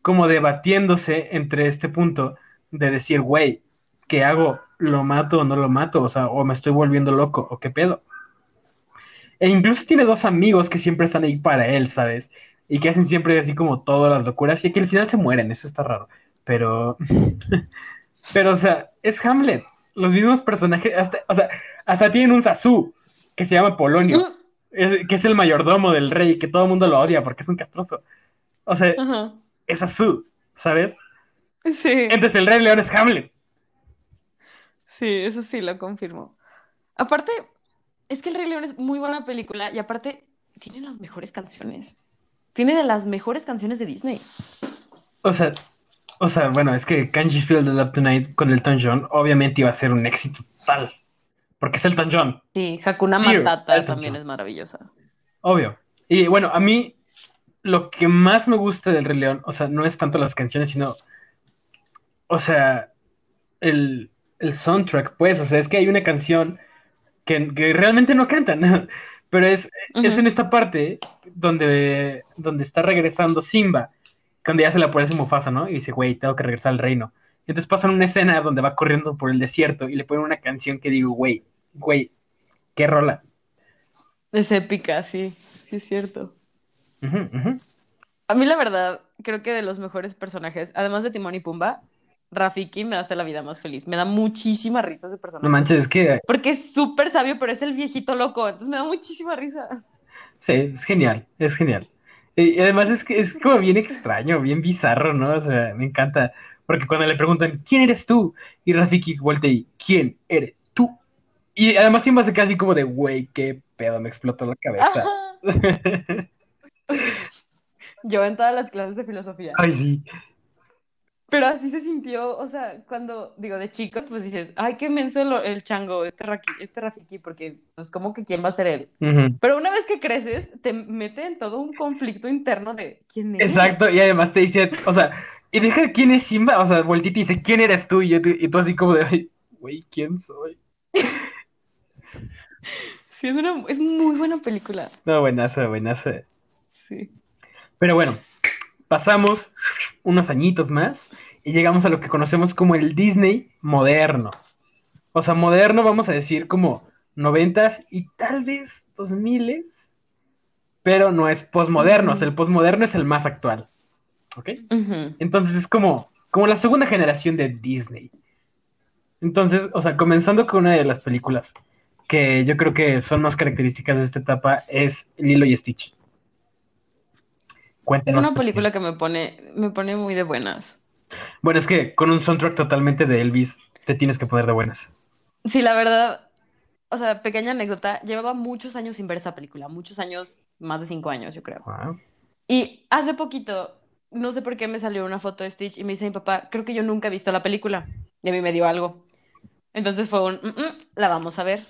como debatiéndose entre este punto de decir, güey, ¿qué hago? ¿Lo mato o no lo mato? O sea, o me estoy volviendo loco, o qué pedo. E incluso tiene dos amigos que siempre están ahí para él, ¿sabes? Y que hacen siempre así como todas las locuras y que al final se mueren, eso está raro. Pero, pero, o sea, es Hamlet. Los mismos personajes, hasta, o sea, hasta tienen un Sasu que se llama Polonio, es- que es el mayordomo del rey, que todo el mundo lo odia porque es un castroso. O sea, Ajá. es Sasu, ¿sabes? Sí, Entonces el rey león es Hamlet. sí, eso sí lo confirmo. Aparte, es que El Rey León es muy buena película y aparte tiene las mejores canciones. Tiene de las mejores canciones de Disney. O sea, o sea, bueno, es que Can't You Feel the Love Tonight con Elton John obviamente iba a ser un éxito total. Porque es Elton John, Sí, Hakuna Matata también John. es maravillosa. obvio. Y bueno, a mí lo que más me gusta del Rey León, o sea, no es tanto las canciones, sino, o sea, el, el soundtrack, pues, o sea, es que hay una canción que, que realmente no cantan, pero es, es en esta parte donde, donde está regresando Simba, cuando ya se le aparece Mufasa, ¿no? Y dice, güey, tengo que regresar al reino. Y entonces pasan una escena donde va corriendo por el desierto y le ponen una canción que digo, güey, güey, qué rola. Es épica, sí, sí es cierto. A mí la verdad, creo que de los mejores personajes, además de Timón y Pumba, Rafiki me hace la vida más feliz. Me da muchísima risa ese No personaje. manches, es que Porque es súper sabio, pero es el viejito loco. Entonces me da muchísima risa. sí, es genial, es genial. Y además es que es como bien extraño, bien bizarro, ¿no? O sea, me encanta. Porque cuando le preguntan, ¿quién eres tú? Y Rafiki voltea y, ¿quién eres? Y además siempre hace casi como de, güey, qué pedo, me explotó la cabeza. Yo en todas las clases de filosofía. Ay, sí. Pero así se sintió, o sea, cuando digo de chicos, pues dices, ay, qué menso lo- el chango, este, Raki- este Rafiki, porque pues como que quién va a ser él. Pero una vez que creces, te mete en todo un conflicto interno de quién es. Exacto, y además te dice, o sea, y deja quién es Simba, o sea, y te dice, ¿quién eres tú? Y, yo, y tú así como de, "Ay, güey, ¿quién soy? Sí, es una, es muy buena película. No, buenazo, buenazo. Sí. Pero bueno, pasamos unos añitos más y llegamos a lo que conocemos como el Disney moderno. O sea, moderno vamos a decir como noventas y tal vez dos miles, pero no es posmoderno, o sea, el posmoderno es el más actual. ¿Ok? Entonces es como, como la segunda generación de Disney. Entonces, o sea, comenzando con una de las películas que yo creo que son más características de esta etapa es Lilo y Stitch. Es Cuéntanos. una por qué. película que me pone, me pone muy de buenas. Bueno, es que con un soundtrack totalmente de Elvis te tienes que poner de buenas. Sí, la verdad, o sea, pequeña anécdota, llevaba muchos años sin ver esa película, muchos años, más de cinco años, yo creo. Wow. Y hace poquito, no sé por qué me salió una foto de Stitch y me dice mi papá, creo que yo nunca he visto la película. Y a mí me dio algo. Entonces fue un, "Mm, mm, la vamos a ver.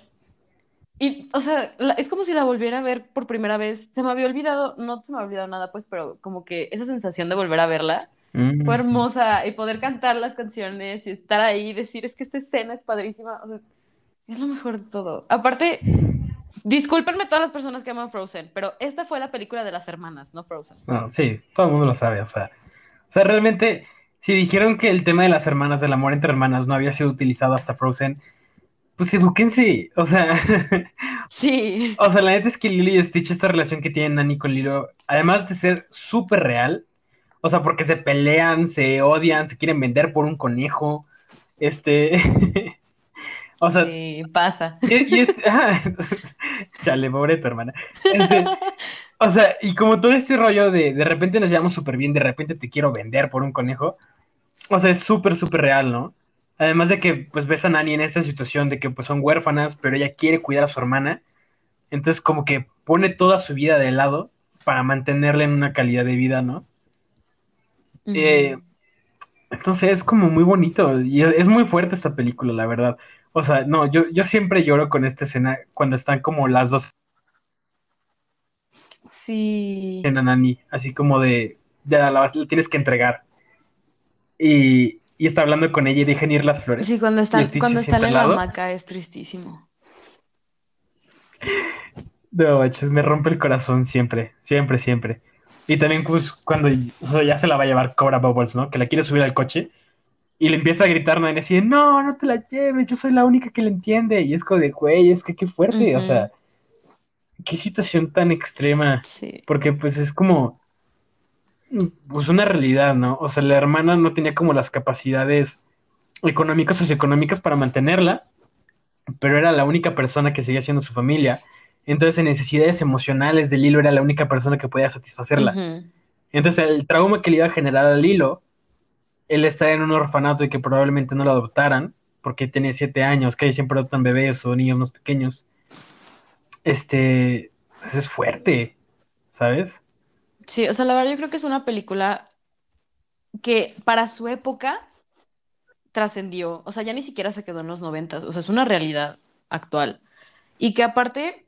Y, o sea, la- es como si la volviera a ver por primera vez. Se me había olvidado, no se me había olvidado nada, pues, pero como que esa sensación de volver a verla Mm. fue hermosa. Y poder cantar las canciones y estar ahí y decir, es que esta escena es padrísima. O sea, es lo mejor de todo. Aparte, discúlpenme todas las personas que aman Frozen, pero esta fue la película de las hermanas, no Frozen. No, sí, todo el mundo lo sabe, o sea. O sea, realmente, si dijeron que el tema de las hermanas, del amor entre hermanas, no había sido utilizado hasta Frozen, pues edúquense. O sea, Sí. o sea, la neta es que Lilo y Stitch, esta relación que tienen Nani con Lilo, además de ser súper real, o sea, porque se pelean, se odian, se quieren vender por un conejo, este. o sea, Sí, pasa. y, y es. ah, Chale, pobre tu hermana. Este, o sea, y como todo este rollo de de repente nos llevamos súper bien, de repente te quiero vender por un conejo. O sea, es súper, súper real, ¿no? Además de que, pues, ves a Nani en esta situación de que, pues, son huérfanas, pero ella quiere cuidar a su hermana. Entonces, como que pone toda su vida de lado para mantenerla en una calidad de vida, ¿no? Eh, entonces es como muy bonito y es muy fuerte esta película, la verdad. O sea, no, yo, yo siempre lloro con esta escena cuando están como las dos Sí. en Anani, así como de, ya la, vas- la tienes que entregar. Y, y está hablando con ella y dejan ir las flores. Sí, cuando Y están, cuando están en la hamaca es tristísimo. No, manches, me rompe el corazón siempre, siempre, siempre. Y también pues, cuando o sea, ya se la va a llevar Cobra Bubbles, ¿no? Que la quiere subir al coche y le empieza a gritar así, de, no, no te la lleves, yo soy la única que la entiende. Y es como de, güey, es que qué fuerte, o sea, qué situación tan extrema. Sí. Porque pues es como, pues una realidad, ¿no? O sea, la hermana no tenía como las capacidades económicas, socioeconómicas para mantenerla, pero era la única persona que seguía siendo su familia. Entonces, en necesidades emocionales de Lilo era la única persona que podía satisfacerla. Entonces, el trauma que le iba a generar a Lilo, él estar en un orfanato y que probablemente no lo adoptaran, porque tenía siete años, que ahí siempre adoptan bebés o niños más pequeños, este, pues es fuerte, ¿sabes? Sí, o sea, la verdad yo creo que es una película que para su época trascendió. O sea, ya ni siquiera se quedó en los noventas. O sea, es una realidad actual. Y que aparte,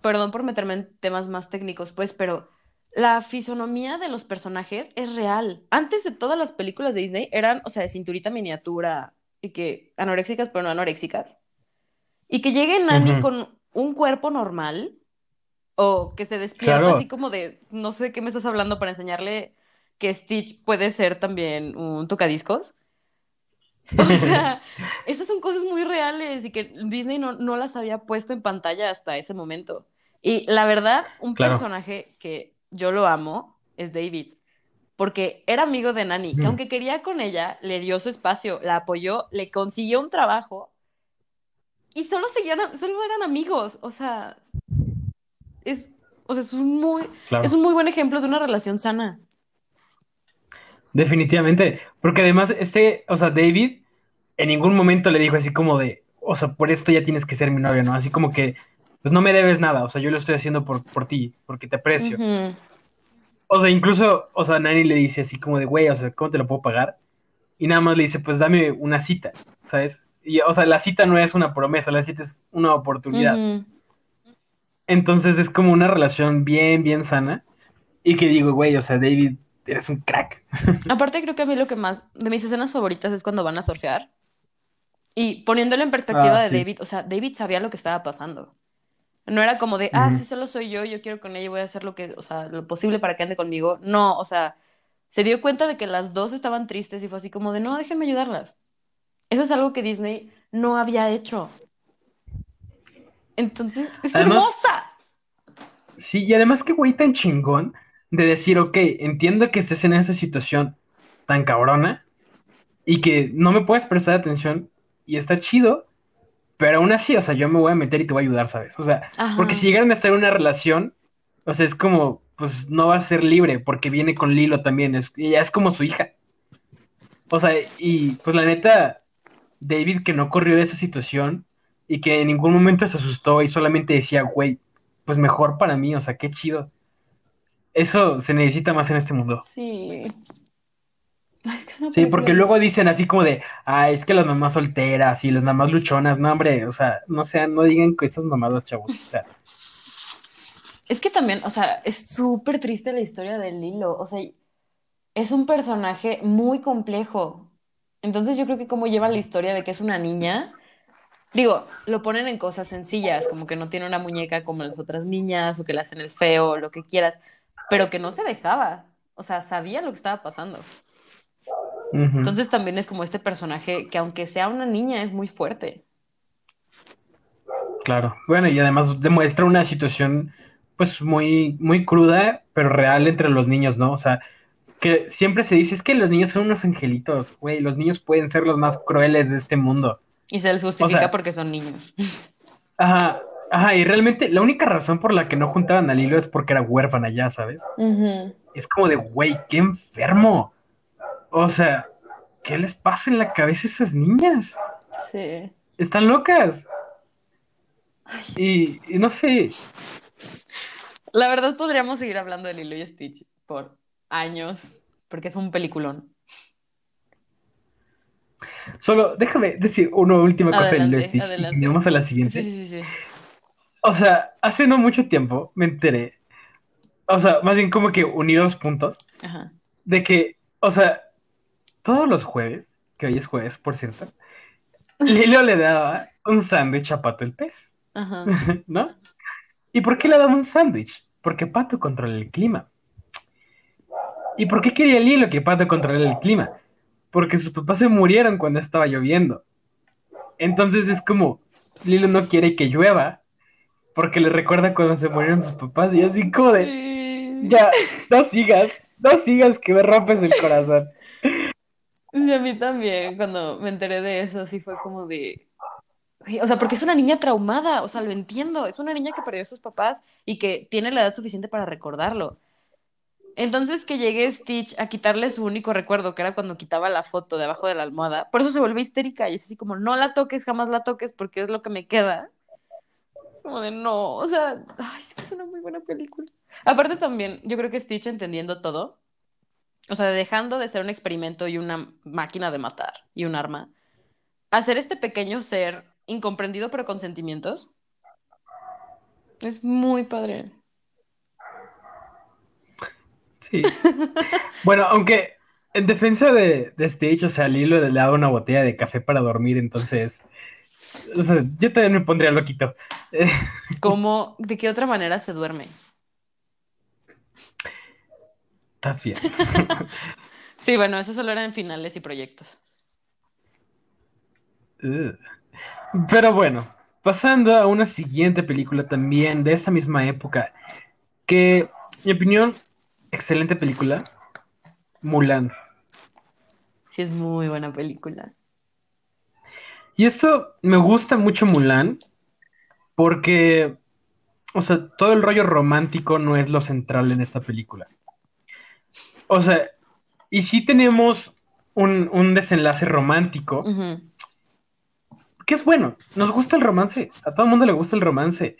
perdón por meterme en temas más técnicos, pues, pero la fisonomía de los personajes es real. Antes de todas las películas de Disney eran, o sea, de cinturita miniatura y que anoréxicas, pero no anoréxicas. Y que llegue Nani con un cuerpo normal o que se despierta Claro. así como de, no sé de qué me estás hablando para enseñarle que Stitch puede ser también un tocadiscos. O sea, esas son cosas muy reales y que Disney no, no las había puesto en pantalla hasta ese momento. Y la verdad, un Claro. personaje que yo lo amo es David, porque era amigo de Nani, que Ujú. aunque quería con ella, le dio su espacio, la apoyó, le consiguió un trabajo y solo seguían, solo eran amigos. O sea, es, o sea, es un muy, Claro. es un muy buen ejemplo de una relación sana. Definitivamente. Porque además, este, o sea, David en ningún momento le dijo así como de, o sea, por esto ya tienes que ser mi novio, ¿no? Así como que, pues no me debes nada, o sea, yo lo estoy haciendo por, por ti, porque te aprecio. O sea, incluso, o sea, Nani le dice así como de, güey, o sea, ¿cómo te lo puedo pagar? Y nada más le dice, pues dame una cita, ¿sabes? Y, o sea, la cita no es una promesa, la cita es una oportunidad. Entonces es como una relación bien, bien sana. Y que digo, güey, o sea, David, eres un crack. Aparte, creo que a mí lo que más, de mis escenas favoritas es cuando van a surfear. Y poniéndolo en perspectiva Ah, de sí. David, o sea, David sabía lo que estaba pasando. No era como de, ah, sí, solo soy yo, yo quiero con ella, voy a hacer lo que, o sea, lo posible para que ande conmigo. No, o sea, se dio cuenta de que las dos estaban tristes y fue así como de, no, déjenme ayudarlas. Eso es algo que Disney no había hecho. Entonces, es Además- hermosa. Sí, y además que güey tan chingón de decir, ok, entiendo que estés en esa situación tan cabrona y que no me puedes prestar atención y está chido, pero aún así, o sea, yo me voy a meter y te voy a ayudar, ¿sabes? O sea, Ajá. porque si llegaran a estar en una relación, o sea, es como, pues no va a ser libre porque viene con Lilo también, es, ella es como su hija. O sea, y pues la neta, David que no corrió de esa situación y que en ningún momento se asustó y solamente decía, güey, pues mejor para mí, o sea, qué chido. Eso se necesita más en este mundo. Sí. Ay, Sí, porque luego dicen así como de, ah, es que las mamás solteras y las mamás luchonas, no, hombre, o sea, no sean, no digan que esas mamadas, chavos, o sea, Es que también, o sea, es súper triste la historia de Lilo. O sea, es un personaje muy complejo. Entonces yo creo que como lleva la historia de que es una niña, digo, lo ponen en cosas sencillas, como que no tiene una muñeca como las otras niñas, o que le hacen el feo, lo que quieras, pero que no se dejaba. O sea, sabía lo que estaba pasando. Entonces también es como este personaje que aunque sea una niña es muy fuerte. Claro. Bueno, y además demuestra una situación, pues, muy, muy cruda, pero real entre los niños, ¿no? O sea, que siempre se dice, es que los niños son unos angelitos, güey, los niños pueden ser los más crueles de este mundo. Y se les justifica O sea- porque son niños. Ajá, ajá, y realmente la única razón por la que no juntaban a Lilo es porque era huérfana ya, ¿sabes? Es como de, güey, qué enfermo. O sea, ¿qué les pasa en la cabeza a esas niñas? Sí. Están locas. Y, y no sé, La verdad podríamos seguir hablando de Lilo y Stitch por años, porque es un peliculón. Solo déjame decir una última cosa de Lilo y Adelante, Stitch y adelante. vamos a la siguiente. sí, sí, sí. O sea, hace no mucho tiempo me enteré, o sea, más bien como que uní dos puntos, Ajá. de que, o sea, todos los jueves, que hoy es jueves, por cierto, Lilo le daba un sándwich a Pato el pez, Ajá. ¿no? ¿Y por qué le daba un sándwich? Porque Pato controla el clima. ¿Y por qué quería Lilo que Pato controlara el clima? Porque sus papás se murieron cuando estaba lloviendo. Entonces es como, Lilo no quiere que llueva, porque le recuerda cuando se murieron sus papás, y así como de, ya, no sigas, no sigas que me rompes el corazón. Sí, a mí también, cuando me enteré de eso, sí fue como de... O sea, porque es una niña traumada, o sea, lo entiendo, es una niña que perdió a sus papás y que tiene la edad suficiente para recordarlo. Entonces que llegue Stitch a quitarle su único recuerdo, que era cuando quitaba la foto de abajo de la almohada, por eso se vuelve histérica y es así como, no la toques, jamás la toques porque es lo que me queda. Como de no, o sea, ay, es que es una muy buena película. Aparte también, yo creo que Stitch entendiendo todo, o sea, dejando de ser un experimento y una máquina de matar y un arma, hacer este pequeño ser incomprendido pero con sentimientos, es muy padre. Sí. Bueno, aunque en defensa de, de Stitch, o sea, Lilo le daba una botella de café para dormir, entonces, o sea, yo también me pondría loquito. ¿Cómo, de qué otra manera se duerme? Estás bien. Sí, bueno, eso solo era en finales y proyectos. Pero bueno, pasando a una siguiente película también de esa misma época, que, en mi opinión, excelente película, Mulan. Sí, es muy buena película. Y esto me gusta mucho Mulan porque, o sea, todo el rollo romántico no es lo central en esta película. O sea, Y sí tenemos un, un desenlace romántico, que es bueno. Nos gusta el romance. A todo el mundo le gusta el romance.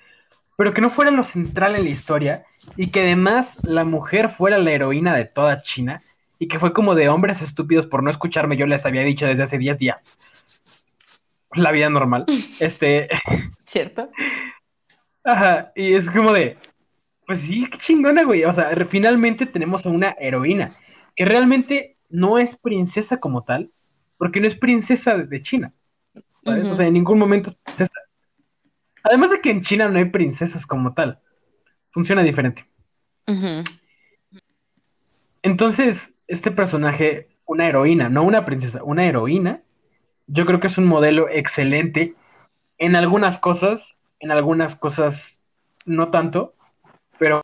Pero que no fuera lo central en la historia. Y que además la mujer fuera la heroína de toda China. Y que fue como de hombres estúpidos por no escucharme. Yo les había dicho desde hace 10 días. La vida normal. Este. ¿Cierto? Ajá. Y es como de. Pues sí, qué chingona, güey. O sea, finalmente tenemos a una heroína. Que realmente no es princesa como tal. Porque no es princesa de- China. O sea, en ningún momento es princesa. Además de que en China no hay princesas como tal. Funciona diferente. Entonces, este personaje, una heroína, no una princesa, una heroína, yo creo que es un modelo excelente en algunas cosas, en algunas cosas no tanto, pero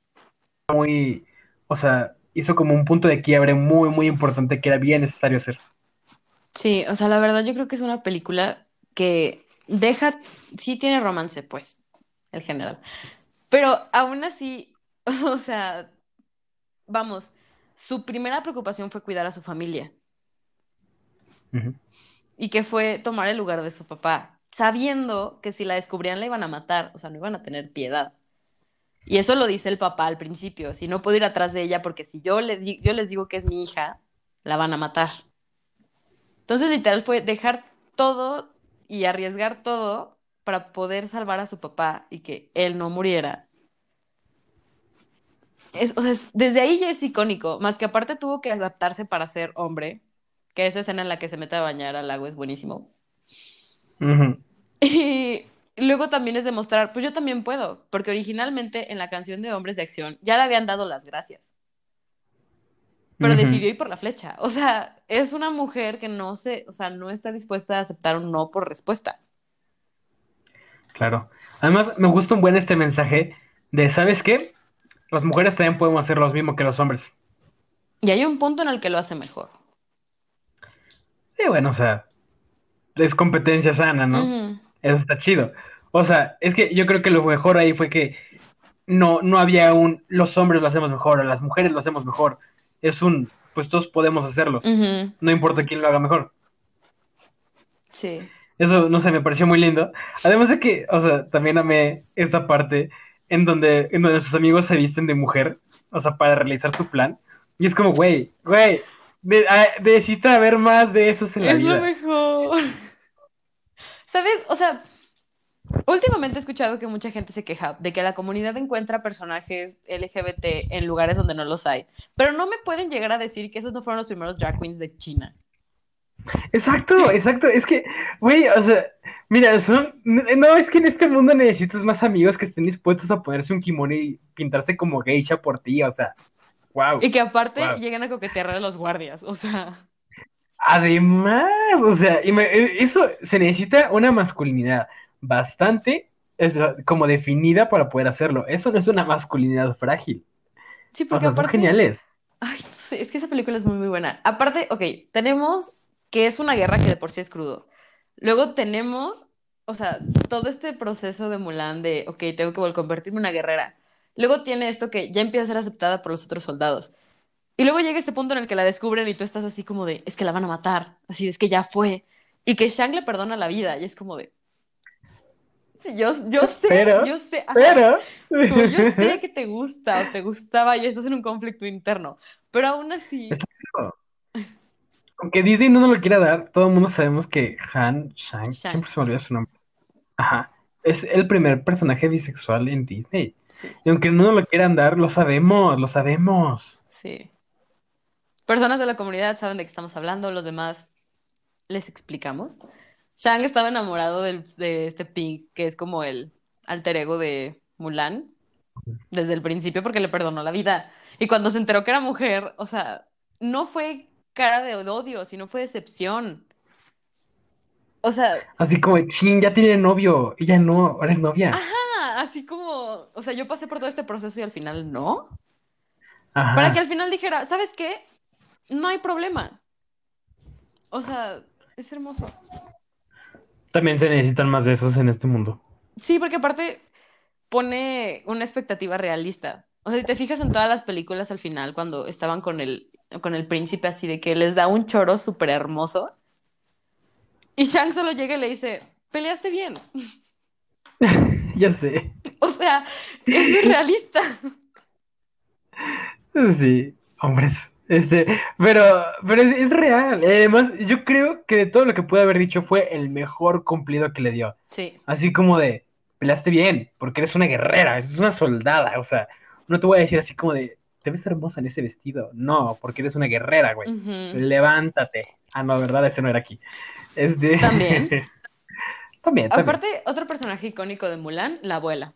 muy, o sea, hizo como un punto de quiebre muy, muy importante que era bien necesario hacer. Sí, o sea, la verdad yo creo que es una película que deja, sí tiene romance, pues, el general. Pero aún así, o sea, vamos, su primera preocupación fue cuidar a su familia y que fue tomar el lugar de su papá, sabiendo que si la descubrían la iban a matar, o sea, no iban a tener piedad. Y eso lo dice el papá al principio, si no puedo ir atrás de ella porque si yo yo les digo que es mi hija, la van a matar. Entonces, literal, fue dejar todo y arriesgar todo para poder salvar a su papá y que él no muriera. Es, o sea, es- desde ahí ya es icónico, más que aparte tuvo que adaptarse para ser hombre, que esa escena en la que se mete a bañar al lago es buenísimo. Y luego también es demostrar, pues yo también puedo, porque originalmente en la canción de Hombres de Acción ya le habían dado las gracias, pero decidió ir por la flecha. O sea, es una mujer que no se, o sea, no está dispuesta a aceptar un no por respuesta. Claro. Además, me gusta un buen este mensaje de, ¿sabes qué? Las mujeres también podemos hacer lo mismo que los hombres. Y hay un punto en el que lo hace mejor. Sí, bueno, o sea, es competencia sana, ¿no? Eso está chido. O sea, es que yo creo que lo mejor ahí fue que no, no había un los hombres lo hacemos mejor o las mujeres lo hacemos mejor. Es un, pues todos podemos hacerlo. No importa quién lo haga mejor. Sí. Eso, no sé, me pareció muy lindo. Además de que, o sea, también amé esta parte en donde, en donde sus amigos se visten de mujer, o sea, para realizar su plan. Y es como, güey, güey, de, necesita haber más de esos en la Es lo vida. mejor. ¿Sabes? O sea, últimamente he escuchado que mucha gente se queja de que la comunidad encuentra personajes LGBT en lugares donde no los hay. Pero no me pueden llegar a decir que esos no fueron los primeros drag queens de China. Exacto, exacto. Es que, güey, o sea, mira, son. No, es que en este mundo necesitas más amigos que estén dispuestos a ponerse un kimono y pintarse como geisha por ti, o sea, wow. Y que aparte Wow. llegan a coquetear a los guardias. O sea, Además, o sea, me- eso se necesita una masculinidad bastante es, como definida para poder hacerlo. Eso no es una masculinidad frágil. sí, O porque sea, son aparte. geniales. Ay, no sé, es que esa película es muy, muy buena. Aparte, ok, tenemos que es una guerra que de por sí es crudo. Luego tenemos, o sea, todo este proceso de Mulan de, ok, tengo que vol- convertirme en una guerrera. Luego tiene esto que ya empieza a ser aceptada por los otros soldados. Y luego llega este punto en el que la descubren y tú estás así como de, es que la van a matar, así, es que ya fue. Y que Shang le perdona la vida y es como de... Sí, yo, yo sé, Pero- yo sé, ajá. Pero. Como yo sé que te gusta o te gustaba y estás en un conflicto interno, pero aún así, Está Aunque Disney no nos lo quiera dar, todo el mundo sabemos que Han Shang, Shang. siempre se me olvida su nombre. Ajá. Es el primer personaje bisexual en Disney. sí, Y aunque no nos lo quieran dar, lo sabemos, lo sabemos. sí. Personas de la comunidad saben de qué estamos hablando, los demás les explicamos. Shang estaba enamorado del- de este Pink, que es como el alter ego de Mulan, desde el principio porque le perdonó la vida. Y cuando se enteró que era mujer, o sea, no fue cara de odio, sino fue decepción. O sea, Así como, chin, ya tiene novio. Ya no, ahora es novia. Ah, así como, o sea, yo pasé por todo este proceso y al final no. Ajá. Para que al final dijera, ¿sabes qué? No hay problema. O sea, es hermoso. También se necesitan más de esos en este mundo. Sí, porque aparte pone una expectativa realista. O sea, si te fijas en todas las películas al final, cuando estaban con el con el príncipe así de que les da un choro súper hermoso. Y Shang solo llega y le dice, peleaste bien. ya sé. O sea, es realista. Sí, hombres. Este, pero, pero es, es, real. Además, yo creo que de todo lo que pude haber dicho fue el mejor cumplido que le dio. Sí. Así como de, peleaste bien, porque eres una guerrera, es una soldada. O sea, no te voy a decir así como de, te ves hermosa en ese vestido. No, porque eres una guerrera, güey. Uh -huh. Levántate. Ah, no, verdad, ese no era aquí. Este... También. también, también. Aparte, otro personaje icónico de Mulan, la abuela.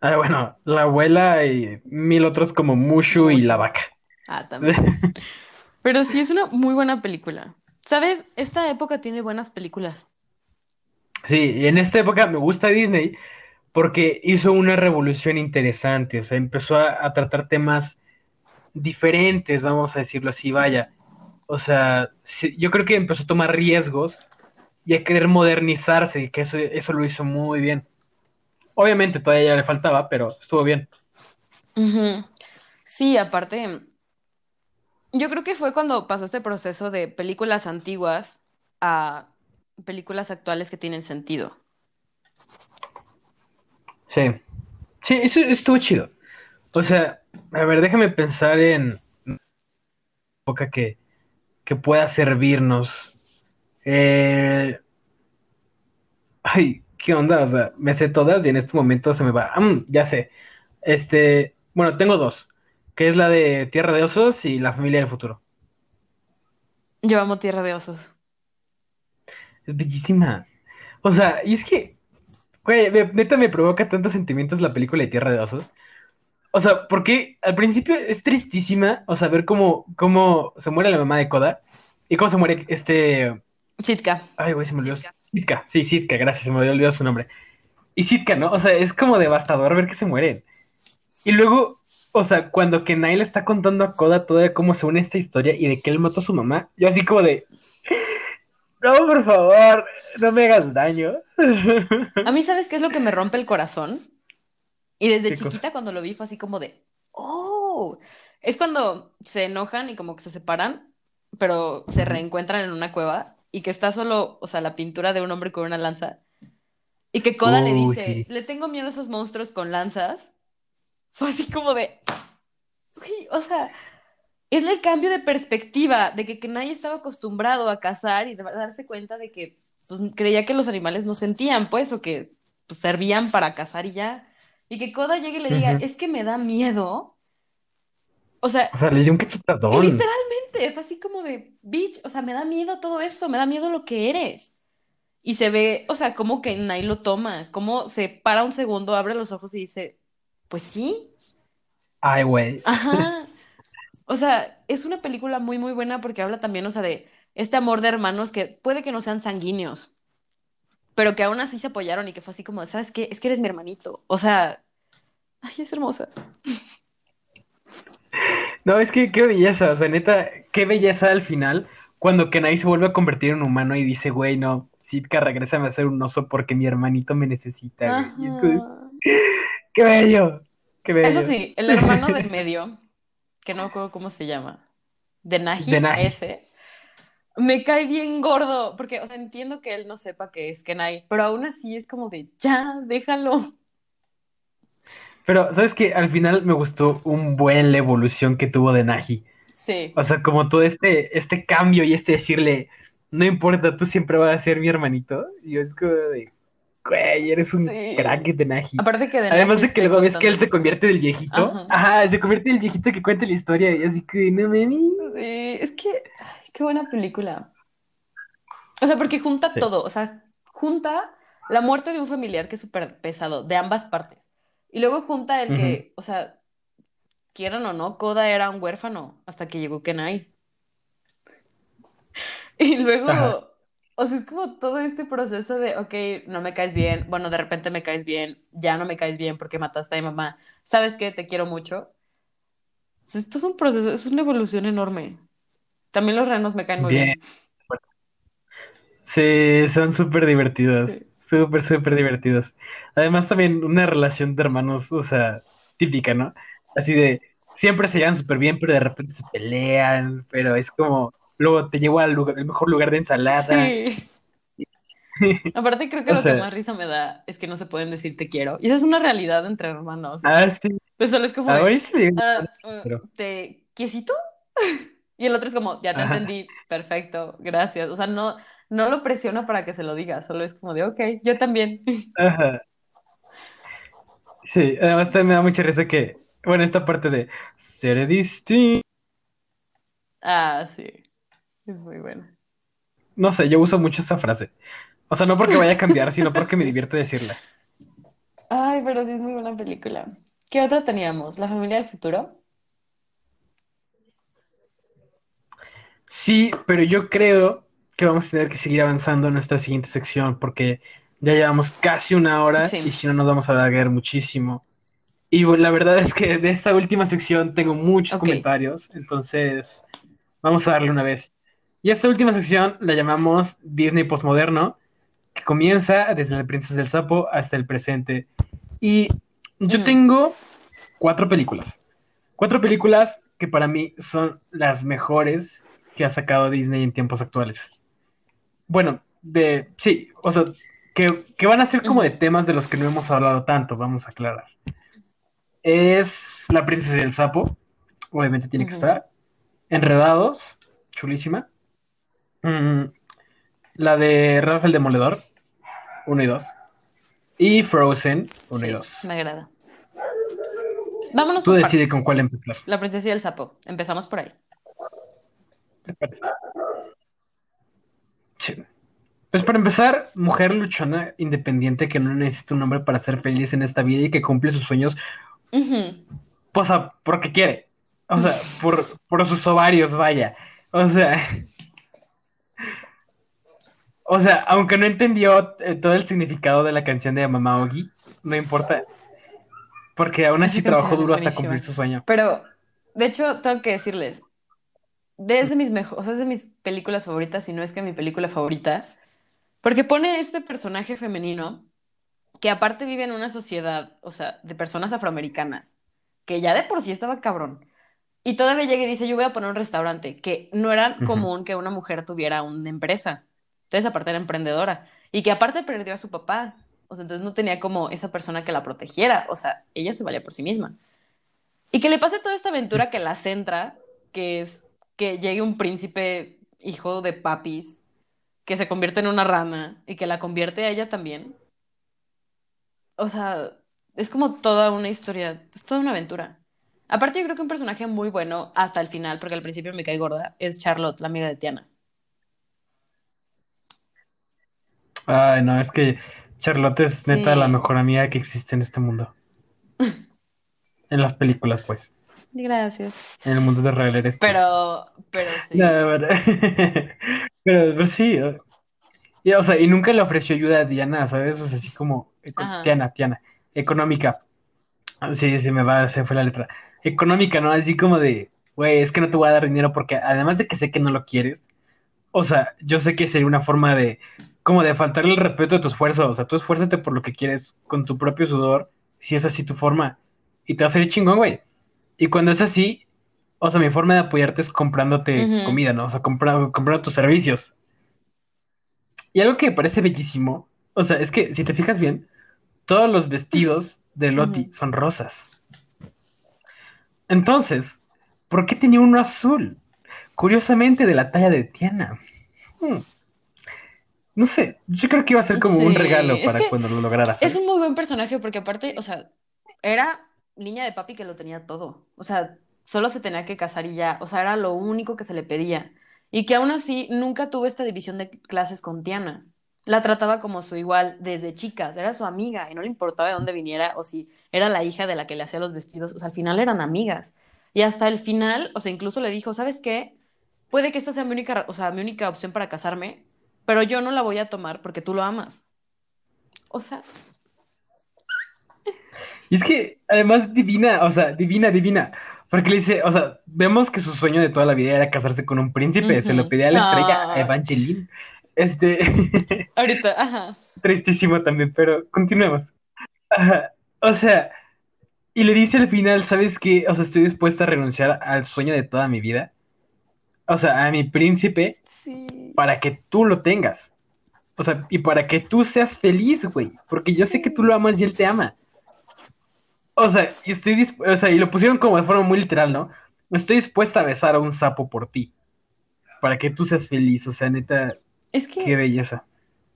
Ah, bueno, la abuela y mil otros como Mushu, Mushu. y la vaca. Ah, también. Pero sí es una muy buena película. ¿Sabes? Esta época tiene buenas películas. Sí, y en esta época me gusta Disney porque hizo una revolución interesante, o sea, empezó a, tratar temas diferentes, vamos a decirlo así, vaya. O sea, yo creo que empezó a tomar riesgos y a querer modernizarse, y que eso, eso lo hizo muy bien. Obviamente todavía le faltaba, pero estuvo bien. Sí, aparte, yo creo que fue cuando pasó este proceso de películas antiguas a películas actuales que tienen sentido. Sí, sí, eso estuvo chido. O sea, a ver, déjame pensar en época que, que pueda servirnos. Eh... Ay, ¿qué onda? O sea, me sé todas y en este momento se me va. Mm, ya sé. Este, bueno, tengo dos, que es la de Tierra de Osos y La Familia del Futuro. Yo amo Tierra de Osos. Es bellísima. O sea, y es que, güey, neta me provoca tantos sentimientos la película de Tierra de Osos. O sea, porque al principio es tristísima, o sea, ver cómo, cómo se muere la mamá de Koda y cómo se muere este... Sitka. Ay, güey, se me olvidó. Sitka. Sí, Sitka, gracias, se me había olvidado su nombre. Y Sitka, ¿no? O sea, es como devastador ver que se mueren. Y luego, o sea, cuando Kenai le está contando a Koda toda cómo se une esta historia y de que él mató a su mamá, yo así como de... No, por favor, no me hagas daño. A mí, ¿sabes qué es lo que me rompe el corazón? Y desde chiquita cosa? cuando lo vi fue así como de... ¡Oh! Es cuando se enojan y como que se separan, pero se reencuentran en una cueva y que está solo, o sea, la pintura de un hombre con una lanza. Y que Koda uh, le dice, sí. le tengo miedo a esos monstruos con lanzas. Fue así como de... Uy, o sea, es el cambio de perspectiva, de que, que nadie estaba acostumbrado a cazar y de darse cuenta de que pues, creía que los animales no sentían, pues, o que pues, servían para cazar y ya. Y que Koda llegue y le diga, uh -huh. es que me da miedo. O sea, o sea, le dio un cachetadón. Literalmente, fue así como de, bitch, o sea, me da miedo todo esto, me da miedo lo que eres. Y se ve, o sea, como que Nai lo toma, como se para un segundo, abre los ojos y dice, pues sí. Ay, güey. Ajá. O sea, es una película muy, muy buena porque habla también, o sea, de este amor de hermanos que puede que no sean sanguíneos, pero que aún así se apoyaron y que fue así como, ¿sabes qué? Es que eres mi hermanito. O sea, ay, es hermosa. No, es que qué belleza, o sea, neta, qué belleza al final, cuando Kenai se vuelve a convertir en humano y dice, güey, no, Sitka, regrésame a ser un oso porque mi hermanito me necesita, güey. Es, ¡Qué bello! ¡Qué bello! Eso sí, el hermano del medio, que no me acuerdo cómo se llama, de Naji, ese, me cae bien gordo, porque, o sea, entiendo que él no sepa que es Kenai, pero aún así es como de, ya, déjalo. Pero, ¿sabes qué? Al final me gustó un buen la evolución que tuvo de Naji. Sí. O sea, como todo este, este cambio y este decirle, no importa, tú siempre vas a ser mi hermanito. Y es como de, güey, eres un Sí. crack de Naji. Aparte que de Además Naji de que luego ves que él se convierte del viejito. Ajá. Ajá, se convierte del viejito que cuenta la historia. Y así que, no me Sí, es que, ay, qué buena película. O sea, porque junta Sí. todo, o sea, junta la muerte de un familiar que es súper pesado, de ambas partes. Y luego junta el que, o sea, quieran o no, Koda era un huérfano hasta que llegó Kenai. Y luego, Ajá. O sea, es como todo este proceso de, ok, no me caes bien, bueno, de repente me caes bien, ya no me caes bien porque mataste a mi mamá, ¿sabes qué? Te quiero mucho. Es todo un proceso, es una evolución enorme. También los renos me caen muy Bien. bien. Sí, son súper divertidos. Sí. Súper, súper divertidos. Además, también una relación de hermanos, o sea, típica, ¿no? Así de, siempre se llevan súper bien, pero de repente se pelean, pero es como, luego te llevo al lugar, el mejor lugar de ensalada. Sí. Aparte creo que O lo que más risa me da es que no se pueden decir te quiero. Y eso es una realidad entre hermanos. Ah, sí. Pues solo es como de, Ahora sí me digo, "Ah, ah, ¿te quiesito? Y el otro es como, ya te Ajá. entendí, perfecto, gracias. O sea, no, no lo presiona para que se lo diga, solo es como de, ok, yo también. Ajá. Sí, además también me da mucha risa que, bueno, esta parte de ser distinto. Ah, sí, es muy bueno. No sé, yo uso mucho esa frase. O sea, no porque vaya a cambiar, sino porque me divierte decirla. Ay, pero sí es muy buena película. ¿Qué otra teníamos? ¿La familia del futuro? Sí, pero yo creo que vamos a tener que seguir avanzando en nuestra siguiente sección porque ya llevamos casi una hora Sí. y si no nos vamos a alargar muchísimo. Y bueno, la verdad es que de esta última sección tengo muchos comentarios, entonces vamos a darle una vez. Y esta última sección la llamamos Disney Postmoderno, que comienza desde La Princesa del Sapo hasta el presente. Y yo Ujú. tengo cuatro películas. Cuatro películas que para mí son las mejores que ha sacado Disney en tiempos actuales. Bueno, de sí, o sea, que, que van a ser como de temas de los que no hemos hablado tanto, vamos a aclarar. Es La Princesa y el Sapo, obviamente tiene que estar. Enredados, chulísima. Mm, la de Ralph el Demoledor, 1 y 2. Y Frozen, 1 y Sí, 2. me agrada. Vámonos Tú decides con cuál empezar. La princesa y el sapo. Empezamos por ahí. ¿Te parece? Sí. Pues para empezar, mujer luchona, independiente, que no necesita un hombre para ser feliz en esta vida y que cumple sus sueños, Ujú. pues a- porque quiere. O sea, por, por sus ovarios, vaya. O sea. O sea, aunque no entendió eh, todo el significado de la canción de Mamá Ogi, no importa. Porque aún así trabajó duro hasta cumplir su sueño. Pero, de hecho, tengo que decirles, desde mis mejores, o sea, es de mis películas favoritas, si no es que mi película favorita, porque pone este personaje femenino que aparte vive en una sociedad, o sea, de personas afroamericanas, que ya de por sí estaba cabrón. Y todavía llega y dice, yo voy a poner un restaurante, que no era común que una mujer tuviera una empresa. Entonces, aparte era emprendedora. Y que aparte perdió a su papá. O sea, entonces no tenía como esa persona que la protegiera. O sea, ella se valía por sí misma. Y que le pase toda esta aventura que la centra, que es que llegue un príncipe hijo de papis, que se convierte en una rana y que la convierte a ella también. O sea, es como toda una historia, es toda una aventura. Aparte, yo creo que un personaje muy bueno hasta el final, porque al principio me cae gorda, es Charlotte, la amiga de Tiana. Ay, no, es que Charlotte es Sí. neta la mejor amiga que existe en este mundo. En las películas, pues. Gracias. En el mundo de real eres tú. Pero, pero sí. No, pero, pero, pero sí. o- Y, o sea, y nunca le ofreció ayuda a Diana, ¿sabes? O sea, así como. Ajá. Tiana, Tiana. Económica. Sí, sí, me va, se fue la letra. Económica, ¿no? Así como de, güey, es que no te voy a dar dinero porque además de que sé que no lo quieres, o sea, yo sé que sería una forma de, como de faltarle el respeto a tu esfuerzo. O sea, tú esfuérzate por lo que quieres con tu propio sudor, si es así tu forma. Y te va a salir chingón, güey. Y cuando es así, o sea, mi forma de apoyarte es comprándote comida, ¿no? O sea, compra- comprando tus servicios. Y algo que me parece bellísimo, o sea, es que si te fijas bien, todos los vestidos de Loti son rosas. Entonces, ¿por qué tenía uno azul? Curiosamente de la talla de Tiana. Hmm. No sé, yo creo que iba a ser como un regalo es para que cuando lo lograra Es un muy buen personaje porque aparte, o sea, era niña de papi que lo tenía todo. O sea, solo se tenía que casar y ya. O sea, era lo único que se le pedía. Y que aún así nunca tuvo esta división de clases con Tiana. La trataba como su igual desde chicas, era su amiga y no le importaba de dónde viniera o si era la hija de la que le hacía los vestidos. O sea, al final eran amigas. Y hasta el final, o sea, incluso le dijo, ¿sabes qué? Puede que esta sea mi única, o sea, mi única opción para casarme, pero yo no la voy a tomar porque tú lo amas. O sea, Y es que además divina, o sea, divina, divina. Porque le dice, o sea, vemos que su sueño de toda la vida era casarse con un príncipe, se lo pedía a la estrella Ah. a Evangeline. Este, ahorita, ajá. tristísimo también, pero continuemos. Ajá. O sea, Y le dice al final, ¿sabes qué? O sea, estoy dispuesta a renunciar al sueño de toda mi vida. O sea, a mi príncipe, Sí. Para que tú lo tengas. O sea, y para que tú seas feliz, güey. Porque yo sé que tú lo amas y él te ama. O sea, y estoy o sea, y lo pusieron como de forma muy literal, ¿no? Estoy dispuesta a besar a un sapo por ti. Para que tú seas feliz. O sea, neta, Es que. qué belleza.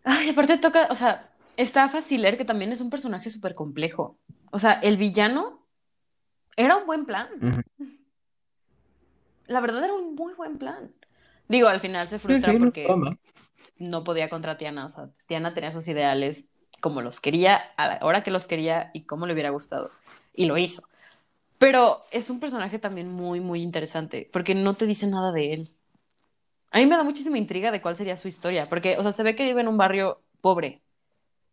Ay, aparte toca, o sea, está Faciler, que también es un personaje súper complejo. O sea, el villano era un buen plan. La verdad era un muy buen plan. Digo, al final se frustra sí, no porque mal. no podía contra Tiana. O sea, Tiana tenía sus ideales como los quería, a la hora que los quería y como le hubiera gustado. Y lo hizo. Pero es un personaje también muy, muy interesante, porque no te dice nada de él. A mí me da muchísima intriga de cuál sería su historia, porque, o sea, se ve que vive en un barrio pobre,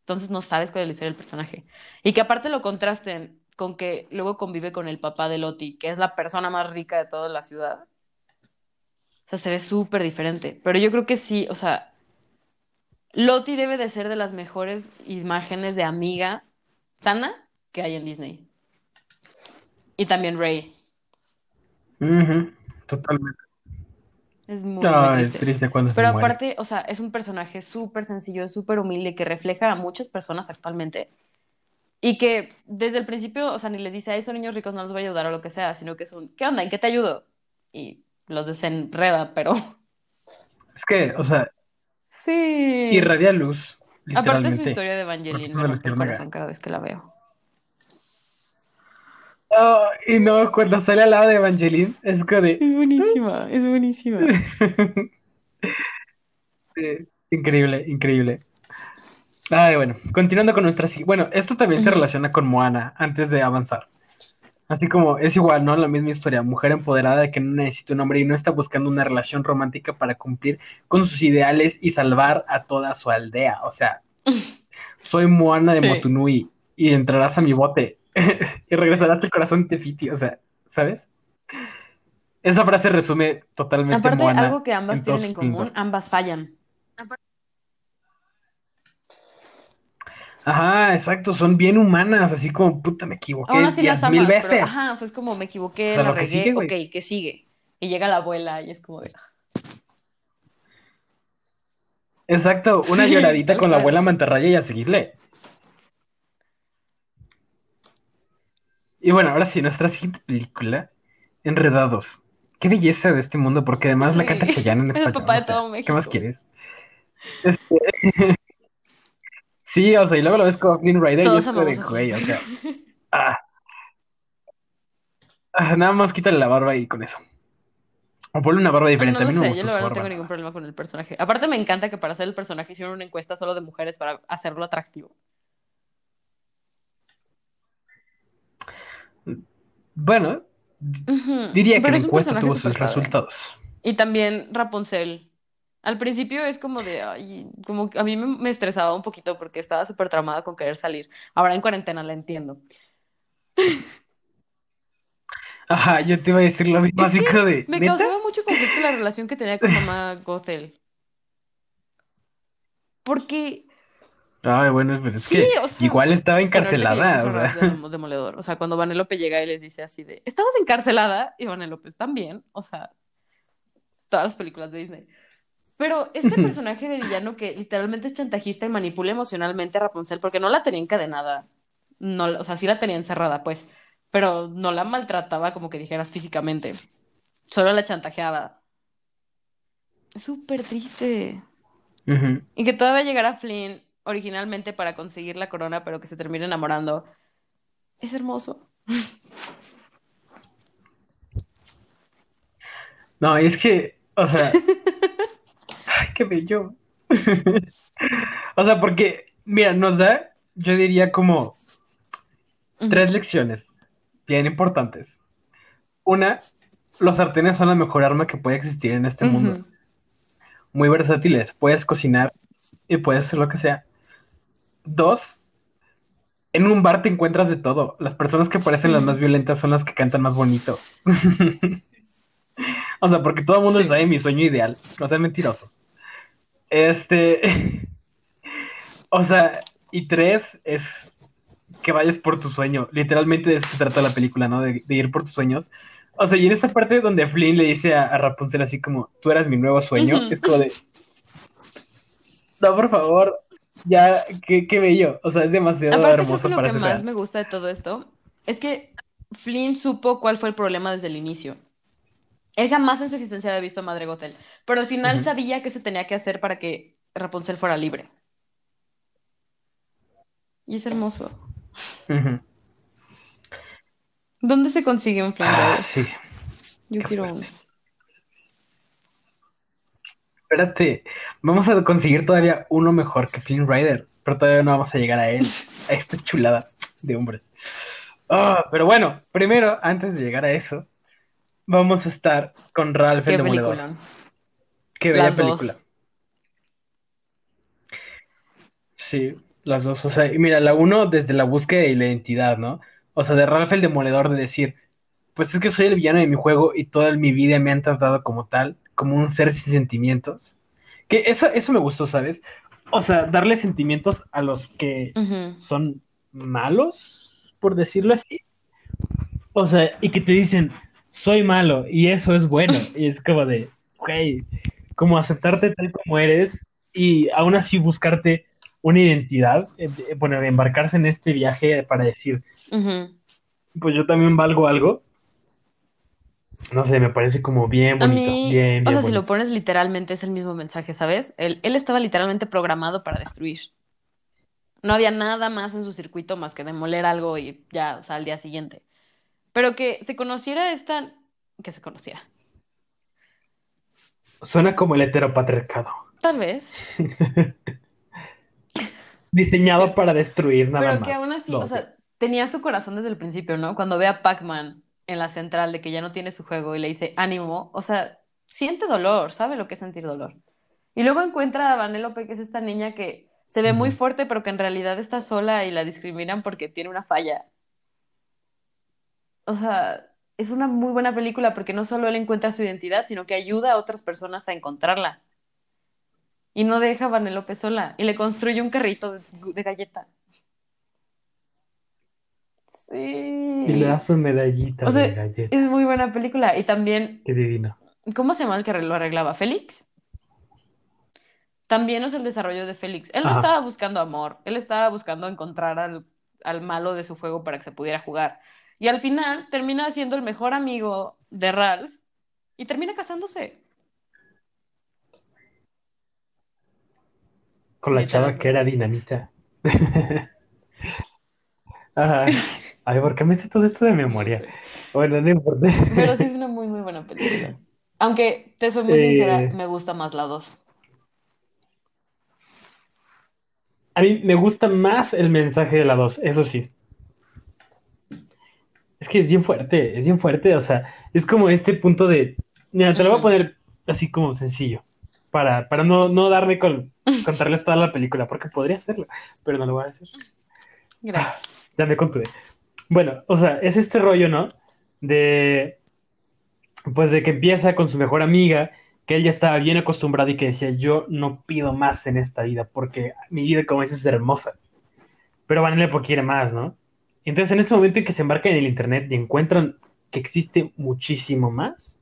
entonces no sabes cuál es la historia del personaje. Y que aparte lo contrasten con que luego convive con el papá de Loti, que es la persona más rica de toda la ciudad. Sea, se ve súper diferente. Pero yo creo que sí, o sea, Loti debe de ser de las mejores imágenes de amiga sana que hay en Disney. Y también Rey. Ujú, Totalmente. Es muy, es triste. triste cuando se Pero muere. aparte, o sea, es un personaje súper sencillo, súper humilde, que refleja a muchas personas actualmente. Y que desde el principio, o sea, ni les dice, son niños ricos, no los voy a ayudar o lo que sea, sino que es un, ¿qué onda? ¿En qué te ayudo? Y los desenreda, pero Es que, o sea, sí. irradia luz, Aparte su historia de Evangeline me rompe el corazón cada vez que la veo. Oh, y no, cuando sale al lado de Evangeline, es como de... buenísima, es buenísima. Sí, increíble, increíble. Ay, bueno, continuando con nuestra... Bueno, esto también se relaciona con Moana, antes de avanzar. Así como es igual, ¿no? La misma historia. Mujer empoderada de que no necesita un hombre y no está buscando una relación romántica para cumplir con sus ideales y salvar a toda su aldea. O sea, soy Moana de Sí. Motunui y entrarás a mi bote y regresarás al corazón de Tefiti. O sea, ¿sabes? Esa frase resume totalmente Aparte, Moana algo que ambas tienen en común, ambas fallan. Ajá, exacto, son bien humanas, así como, puta, me equivoqué Aún así las mil amas, veces. pero ajá, o sea, es como me equivoqué, O sea, la lo que regué, sigue, ok, ¿qué sigue? Y llega la abuela y es como de, Exacto, una Sí, lloradita con la cual. abuela mantarraya y a seguirle. Y bueno, ahora sí, nuestra siguiente película, Enredados. Qué belleza de este mundo, porque además la Sí. canta Chayanne en Es el español. papá de todo ¿Qué más México. quieres? Este, Sí, o sea, y luego lo ves con Flynn Rider y es de, güey, o sea, ah. Ah, nada más quítale la barba y con eso. O ponle una barba diferente, No a mí no sé, yo la verdad no tengo ningún problema con el personaje. Aparte me encanta que para hacer el personaje hicieron una encuesta solo de mujeres para hacerlo atractivo. Bueno, diría que la encuesta tuvo sus padre. resultados. Y también Rapunzel. Al principio es como de, ay, como que a mí me, me estresaba un poquito porque estaba súper tramada con querer salir. Ahora en cuarentena la entiendo. Ajá, yo te iba a decir lo mismo, Es así que como de, Me ¿neta? causaba mucho conflicto la relación que tenía con mamá Gothel. Porque Ay, bueno, pero es Sí, que o sea, igual estaba Bueno, ahorita que encarcelada, llegamos o sea. de Demo- Demoledor, o sea, cuando Vanellope llega y les dice así de, ¿estabas encarcelada? Y Vanellope también, o sea, todas las películas de Disney. Pero este personaje de villano que literalmente es chantajista y manipula emocionalmente a Rapunzel, porque no la tenía encadenada, no, o sea, sí la tenía encerrada, pues, pero no la maltrataba como que dijeras físicamente, solo la chantajeaba. Es súper triste. Y que todavía llegara Flynn originalmente para conseguir la corona, pero que se termine enamorando. Es hermoso. No, y es que, o sea, qué bello. O sea, porque, mira, nos da, yo diría como tres lecciones bien importantes. Una, los sartenes son la mejor arma que puede existir en este mundo. Muy versátiles, puedes cocinar y puedes hacer lo que sea. Dos, en un bar te encuentras de todo. Las personas que parecen las más violentas son las que cantan más bonito. O sea, porque todo el mundo Sí. sabe mi sueño ideal. No sean mentirosos. Este. O sea, y tres es que vayas por tu sueño. Literalmente de eso se trata la película, ¿no? De, de ir por tus sueños. O sea, y en esa parte donde Flynn le dice a, a Rapunzel así como, tú eras mi nuevo sueño, es como de, no, por favor, ya, qué, qué bello. O sea, es demasiado Aparte, creo hermoso que lo para que más real. me gusta de todo esto es que Flynn supo cuál fue el problema desde el inicio. Él jamás en su existencia había visto a Madre Gothel, pero al final sabía qué se tenía que hacer para que Rapunzel fuera libre. Y es hermoso. ¿Dónde se consigue un Flynn Ah, Rider? sí. Yo qué quiero fuerte. uno. Espérate, vamos a conseguir todavía uno mejor que Flynn Rider, pero todavía no vamos a llegar a él, a esta chulada de hombre. Ah, pero bueno, primero, antes de llegar a eso, vamos a estar con Ralph Qué el Demoledor. peliculón. Qué bella Las dos. película. Sí, las dos. O sea, y mira, la uno desde la búsqueda y la identidad, ¿no? O sea, de Ralph el Demoledor de decir, pues es que soy el villano de mi juego y toda mi vida me han tratado como tal, como un ser sin sentimientos. Que eso, eso me gustó, ¿sabes? O sea, darle sentimientos a los que son malos, por decirlo así. O sea, y que te dicen, soy malo y eso es bueno. Y es como de, ok, como aceptarte tal como eres y aún así buscarte una identidad, eh, eh, bueno, embarcarse en este viaje para decir, Ujú. pues yo también valgo algo. No sé, me parece como bien A bonito, mí, bien, o sea, si lo pones literalmente es el mismo mensaje, ¿sabes? Él, él estaba literalmente programado para destruir. No había nada más en su circuito más que demoler algo y ya, o sea, al día siguiente. Pero que se conociera esta, que se conociera. Suena como el heteropatriarcado, Tal vez. diseñado para destruir nada Pero más. que aún así, o sea, tenía su corazón desde el principio, ¿no? Cuando ve a Pac-Man en la central de que ya no tiene su juego y le dice ánimo, o sea, siente dolor, sabe lo que es sentir dolor. Y luego encuentra a Vanellope, que es esta niña que se ve muy fuerte, pero que en realidad está sola y la discriminan porque tiene una falla. O sea, es una muy buena película porque no solo él encuentra su identidad, sino que ayuda a otras personas a encontrarla. Y no deja a Vanellope sola. Y le construye un carrito de, de galleta. Sí. Y le das su medallita O sea, de galleta. es muy buena película. Y también, Qué divino. ¿cómo se llama el que lo arreglaba? ¿Félix? También es el desarrollo de Félix. Él no Ajá. estaba buscando amor, él estaba buscando encontrar al, al malo de su juego para que se pudiera jugar. Y al final termina siendo el mejor amigo de Ralph y termina casándose. Con la chava que era dinamita. Ajá. Ay, ¿por qué me sé todo esto de memoria? Bueno, no importa. Pero sí es una muy, muy buena película. Aunque, te soy muy Eh. sincera, me gusta más la 2. A mí me gusta más el mensaje de la 2, eso sí. Es que es bien fuerte, es bien fuerte, o sea, es como este punto de... Mira, te lo voy a poner así como sencillo, para, para no, no darme con contarles toda la película, porque podría hacerlo, pero no lo voy a hacer. Gracias. Ya me contuve. Bueno, o sea, es este rollo, ¿no? De. Pues de que empieza con su mejor amiga, que él ya estaba bien acostumbrado y que decía: Yo no pido más en esta vida, porque mi vida, como dices, es hermosa. Pero Vanellope quiere más, ¿no? Entonces, en ese momento en que se embarcan en el internet y encuentran que existe muchísimo más,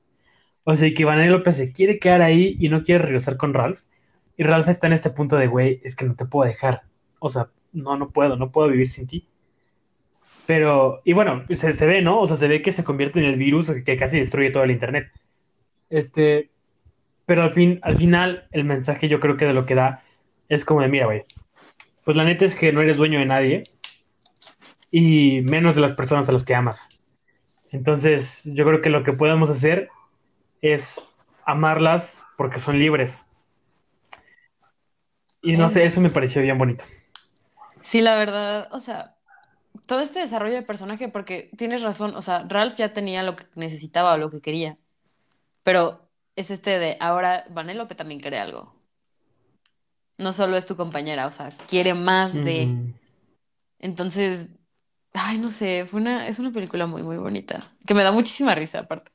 o sea, que Vanellope se quiere quedar ahí y no quiere regresar con Ralph, y Ralph está en este punto de, güey, es que no te puedo dejar. O sea, no, no puedo, no puedo vivir sin ti. Pero, y bueno, se, se ve, ¿no? O sea, se ve que se convierte en el virus que, que casi destruye todo el internet. Este, pero al fin, al final, el mensaje yo creo que de lo que da es como de, mira, güey, pues la neta es que no eres dueño de nadie y menos de las personas a las que amas. Entonces, yo creo que lo que podemos hacer es amarlas porque son libres. Y no sé, eso me pareció bien bonito. Sí, la verdad, o sea, todo este desarrollo de personaje, porque tienes razón, o sea, Ralph ya tenía lo que necesitaba o lo que quería, pero es este de ahora Vanellope también quiere algo. No solo es tu compañera, o sea, quiere más de. Entonces, ay, no sé, fue una, es una película muy, muy bonita, que me da muchísima risa aparte.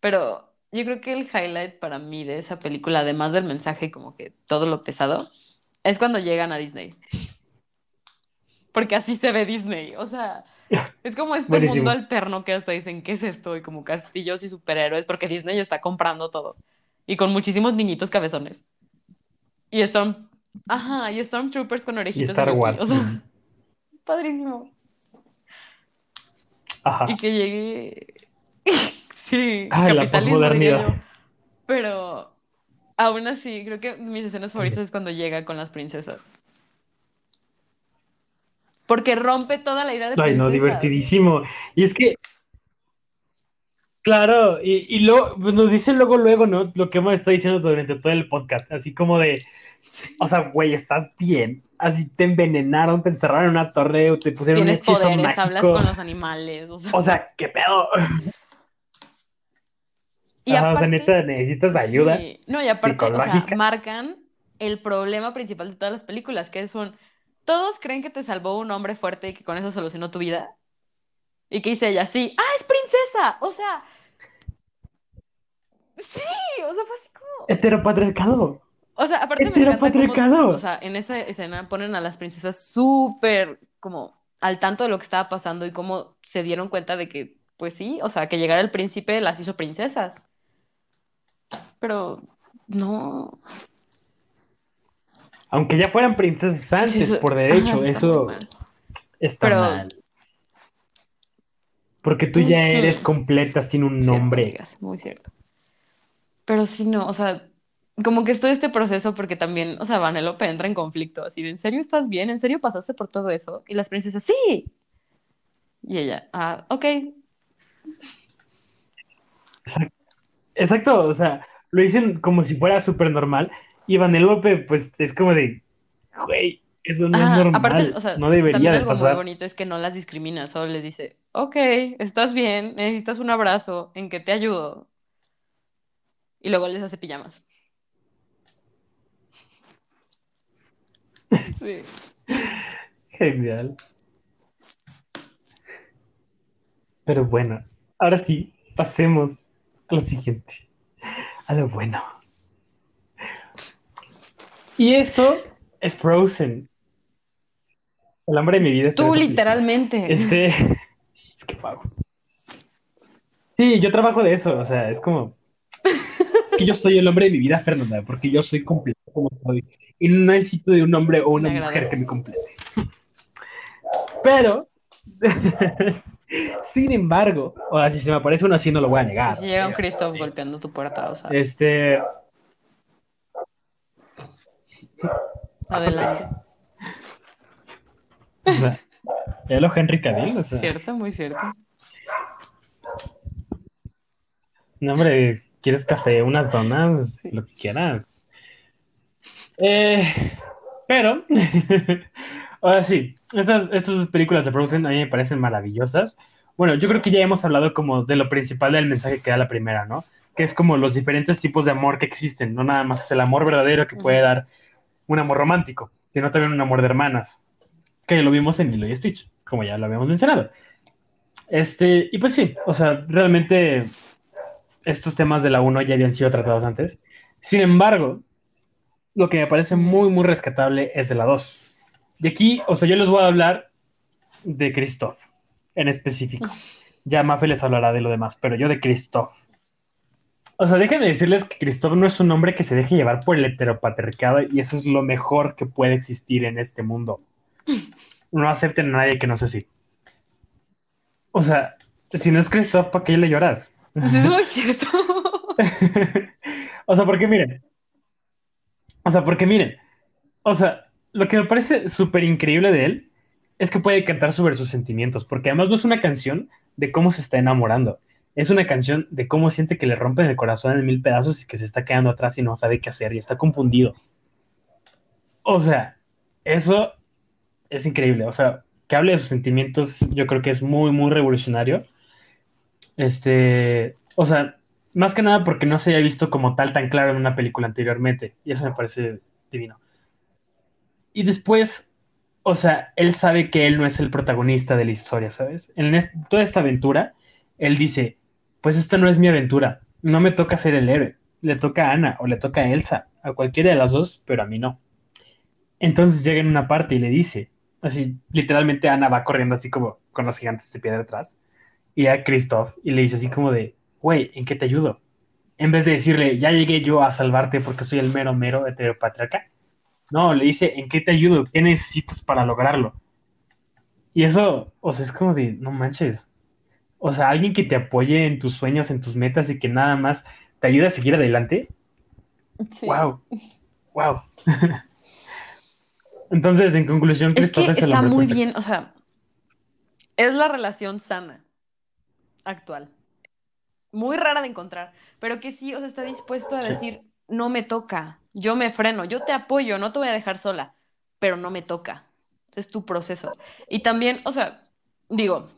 Pero yo creo que el highlight para mí de esa película, además del mensaje, como que todo lo pesado, es cuando llegan a Disney. porque así se ve Disney. O sea, es como este Buenísimo. mundo alterno que hasta dicen, ¿qué es esto? Y como castillos y superhéroes, porque Disney está comprando todo. Y con muchísimos niñitos cabezones. Y Storm... Ajá, y Stormtroopers con Y orejitas Star de Mickey. Wars. O sea, es padrísimo. Ajá. Y que llegue... sí, Ah, la posmodernidad. Pero aún así, creo que mis escenas favoritas es cuando llega con las princesas. Porque rompe toda la idea de Ay, no, divertidísimo. Y es que, claro, y, y luego pues, nos dice luego, luego, ¿no? Lo que hemos estado diciendo durante todo el podcast, así como de, o sea, güey, estás bien. Así te envenenaron, te encerraron en una torre o te pusieron un hechizo poderes, hablas mágico. con los animales. O sea, O sea, ¿qué pedo? y Ajá, o sea, aparte- neta, necesitas ayuda. Sí. No, y aparte, o sea, psicológica. marcan el problema principal de todas las películas, que son, todos creen que te salvó un hombre fuerte y que con eso solucionó tu vida. Y que dice ella, sí, ah, es princesa. O sea, sí, o sea, fue así como... Heteropatriarcado. O sea, aparte me encanta cómo, o sea, en esa escena ponen a las princesas súper como al tanto de lo que estaba pasando y cómo se dieron cuenta de que, pues sí, o sea, que llegara el príncipe las hizo princesas. Pero no. Aunque ya fueran princesas antes, Sí, eso- por derecho, ajá, está eso mal. está Pero- mal. Porque tú ya eres completa sin un Cierto, nombre. muy cierto. Pero sí, no, o sea, como que estoy este proceso porque también, o sea, Vanellope entra en conflicto, así de, ¿en serio estás bien? ¿En serio pasaste por todo eso? Y las princesas, sí. Y ella, ah, ok. Exacto, o sea, lo dicen como si fuera súper normal. Y Vanellope, pues es como de, güey, eso no es normal. aparte, o sea, no debería de algo muy bonito es que no las discrimina, solo les dice, ok, estás bien, necesitas un abrazo, ¿en qué te ayudo? Y luego les hace pijamas. Sí. Genial. Pero bueno, ahora sí, pasemos a lo siguiente, a lo bueno. Y eso es Frozen. El hambre de mi vida. Tú literalmente. Este. Es que pago. Sí, yo trabajo de eso, o sea, es como. Es que yo soy el hombre de mi vida, Fernanda, porque yo soy completo como soy. Y no necesito de un hombre o una Me mujer que me complete. Pero. Sin embargo, o sea, si se me aparece uno así, no lo voy a negar. Si llega un Christoph golpeando tu puerta, o sea, Este. adelante. O sea, Henry Cavill, o sea. Cierto, muy cierto. No, hombre, ¿quieres café? Unas donas, lo que quieras. Eh, pero, ahora sí, estas, estas dos películas de Frozen a mí me parecen maravillosas. Bueno, yo creo que ya hemos hablado como de lo principal del mensaje que da la primera, ¿no? Que es como los diferentes tipos de amor que existen. No nada más es el amor verdadero que puede dar un amor romántico, sino también un amor de hermanas. Que lo vimos en Lilo y Stitch, como ya lo habíamos mencionado. Este, y pues sí, o sea, realmente estos temas de la 1 ya habían sido tratados antes. Sin embargo, lo que me parece muy, muy rescatable es de la 2. Y aquí, o sea, yo les voy a hablar de Christoph en específico. Ya Mafe les hablará de lo demás, pero yo de Christoph. O sea, déjenme decirles que Christoph no es un hombre que se deje llevar por el heteropatriarcado y eso es lo mejor que puede existir en este mundo. No acepten a nadie que no sea así. O sea, si no es Christoph, ¿para qué le lloras? Pues es muy cierto. o sea, porque miren. O sea, porque miren. O sea, lo que me parece súper increíble de él es que puede cantar sobre sus sentimientos, porque además no es una canción de cómo se está enamorando. Es una canción de cómo siente que le rompen el corazón en mil pedazos y que se está quedando atrás y no sabe qué hacer y está confundido. O sea, eso es increíble. O sea, que hable de sus sentimientos, yo creo que es muy, muy revolucionario. Este, o sea, más que nada porque no se haya visto como tal tan claro en una película anteriormente. Y eso me parece divino. Y después, o sea, él sabe que él no es el protagonista de la historia, ¿sabes? En toda esta aventura, él dice, pues esta no es mi aventura. No me toca ser el héroe. Le toca a Ana o le toca a Elsa. A cualquiera de las dos, pero a mí no. Entonces llega en una parte y le dice, Así, literalmente Ana va corriendo así como con los gigantes de piedra atrás. Y a Christoph y le dice así como de, güey, ¿en qué te ayudo? En vez de decirle, ya llegué yo a salvarte porque soy el mero mero heteropatriarca. No, le dice, ¿en qué te ayudo? ¿Qué necesitas para lograrlo? Y eso, o sea, es como de, no manches. O sea, alguien que te apoye en tus sueños, en tus metas y que nada más te ayude a seguir adelante. Sí. Wow. Wow. Entonces, en conclusión, Es que Christoph es el está muy perfecto. bien, o sea, es la relación sana actual. Muy rara de encontrar, pero que sí, o sea, está dispuesto a Sí. decir, no me toca, yo me freno, yo te apoyo, no te voy a dejar sola, pero no me toca. Es tu proceso. Y también, o sea, digo,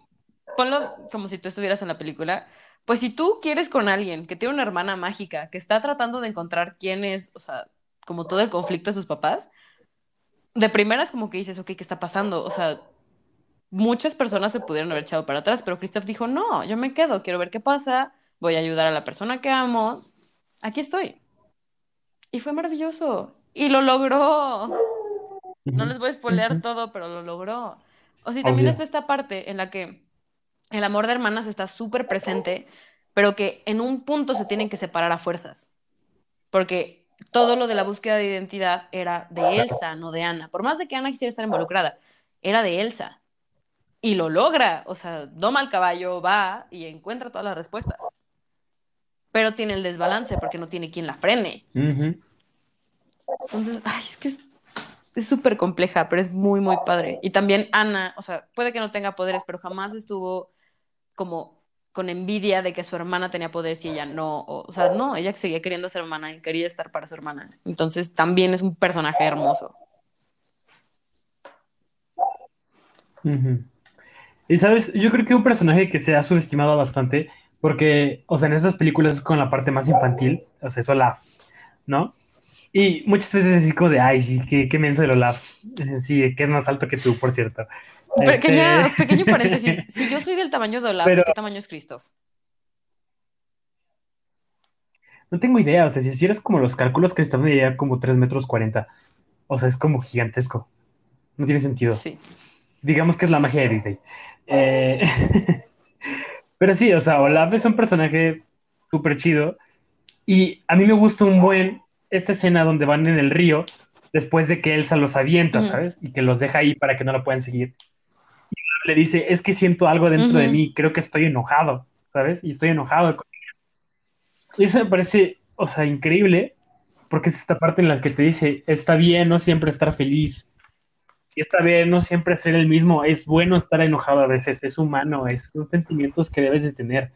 ponlo como si tú estuvieras en la película. Pues si tú quieres con alguien que tiene una hermana mágica, que está tratando de encontrar quién es, o sea, como todo el conflicto de sus papás, de primeras como que dices, ok, ¿qué está pasando? O sea, muchas personas se pudieron haber echado para atrás, pero Christoph dijo, no, yo me quedo, quiero ver qué pasa, voy a ayudar a la persona que amo, aquí estoy. Y fue maravilloso. Y lo logró. No les voy a spoilear Ujú. todo, pero lo logró. O sea, también Obvio. está esta parte en la que el amor de hermanas está súper presente, pero que en un punto se tienen que separar a fuerzas. Porque todo lo de la búsqueda de identidad era de Elsa, no de Ana. Por más de que Ana quisiera estar involucrada, era de Elsa. Y lo logra. O sea, doma el caballo, va y encuentra todas las respuestas. Pero tiene el desbalance porque no tiene quien la frene. Entonces, ay, es que es súper compleja, pero es muy, muy padre. Y también Ana, o sea, puede que no tenga poderes, pero jamás estuvo como con envidia de que su hermana tenía poderes y ella no. O, o sea, no, ella seguía queriendo ser hermana y quería estar para su hermana. Entonces también es un personaje hermoso. Y sabes, yo creo que un personaje que se ha subestimado bastante, porque, o sea, en esas películas es con la parte más infantil, o sea, es Olaf, ¿no? Y muchas veces así como de, ay, sí, qué, qué menso el Olaf. Sí, que es más alto que tú, por cierto. Pequeña, Este, pequeño paréntesis. Si yo soy del tamaño de Olaf, Pero- ¿qué tamaño es Christoph? no tengo idea, o sea, si hicieras como los cálculos, están diría como 3 metros 40. O sea, es como gigantesco. No tiene sentido. Sí. digamos que es la magia de Disney. Eh, pero sí, o sea, Olaf es un personaje súper chido. Y a mí me gusta un buen esta escena donde van en el río después de que Elsa los avienta. ¿sabes? Y que los deja ahí para que no la puedan seguir. Y le dice, es que siento algo dentro de mí, creo que estoy enojado, ¿sabes? Y estoy enojado. con ella". Y eso me parece, o sea, increíble, porque es esta parte en la que te dice, está bien no siempre estar feliz, y está bien no siempre ser el mismo, es bueno estar enojado a veces, es humano, es, son sentimientos que debes de tener.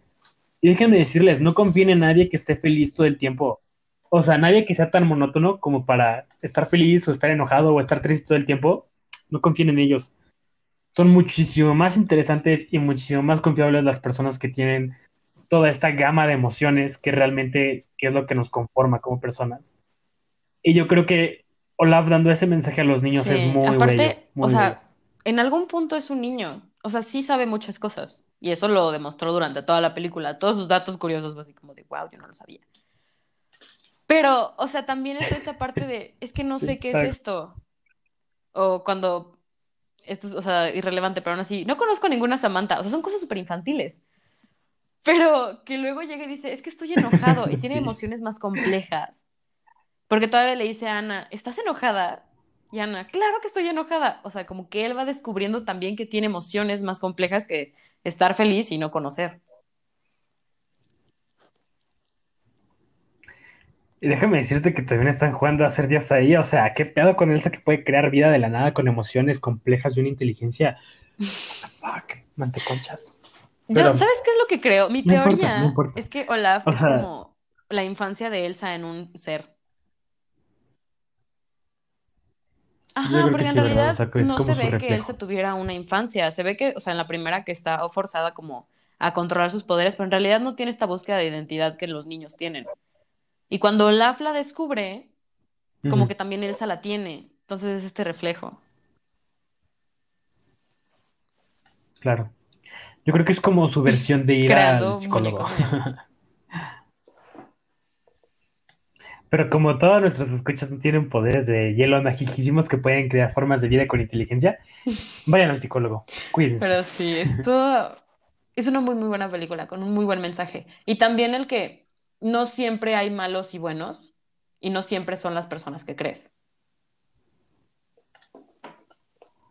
Y déjenme decirles, no confíen en nadie que esté feliz todo el tiempo. O sea, nadie que sea tan monótono como para estar feliz o estar enojado o estar triste todo el tiempo, no confíen en ellos. Son muchísimo más interesantes y muchísimo más confiables las personas que tienen toda esta gama de emociones que realmente que es lo que nos conforma como personas. Y yo creo que Olaf dando ese mensaje a los niños Sí, es muy aparte, bello, muy o sea, bello. en algún punto es un niño, o sea, sí sabe muchas cosas, y eso lo demostró durante toda la película, todos sus datos curiosos, así como de, wow, yo no lo sabía. Pero, o sea, también está esta parte de, es que no sé qué es esto, o cuando, esto es, o sea, irrelevante, pero aún así, no conozco ninguna Samantha, o sea, son cosas súper infantiles. Pero que luego llega y dice, es que estoy enojado, y tiene Sí. emociones más complejas. Porque todavía le dice a Ana, ¿estás enojada? Y Ana, claro que estoy enojada. O sea, como que él va descubriendo también que tiene emociones más complejas que estar feliz y no conocer. Y déjame decirte que también están jugando a ser Dios ahí. O sea, ¿qué pedo con Elsa que puede crear vida de la nada con emociones complejas y una inteligencia? What the fuck, manteconchas. Yo, ¿sabes qué es lo que creo? Mi No importa, teoría no importa. es que Olaf O es sea- como la infancia de Elsa en un ser. Yo Ajá, porque en realidad O sea, no se ve que reflejo. Elsa tuviera una infancia. Se ve que, o sea, en la primera que está forzada como a controlar sus poderes, pero en realidad no tiene esta búsqueda de identidad que los niños tienen. Y cuando Olaf la descubre, como que también Elsa la tiene. Entonces es este reflejo. Claro. Yo creo que es como su versión de ir Creando al psicólogo. Pero como todos nuestros escuchas no tienen poderes de hielo magiquísimos que pueden crear formas de vida con inteligencia, vayan al psicólogo. Cuídense. Pero sí, esto es una muy, muy buena película, con un muy buen mensaje. Y también el que no siempre hay malos y buenos, y no siempre son las personas que crees.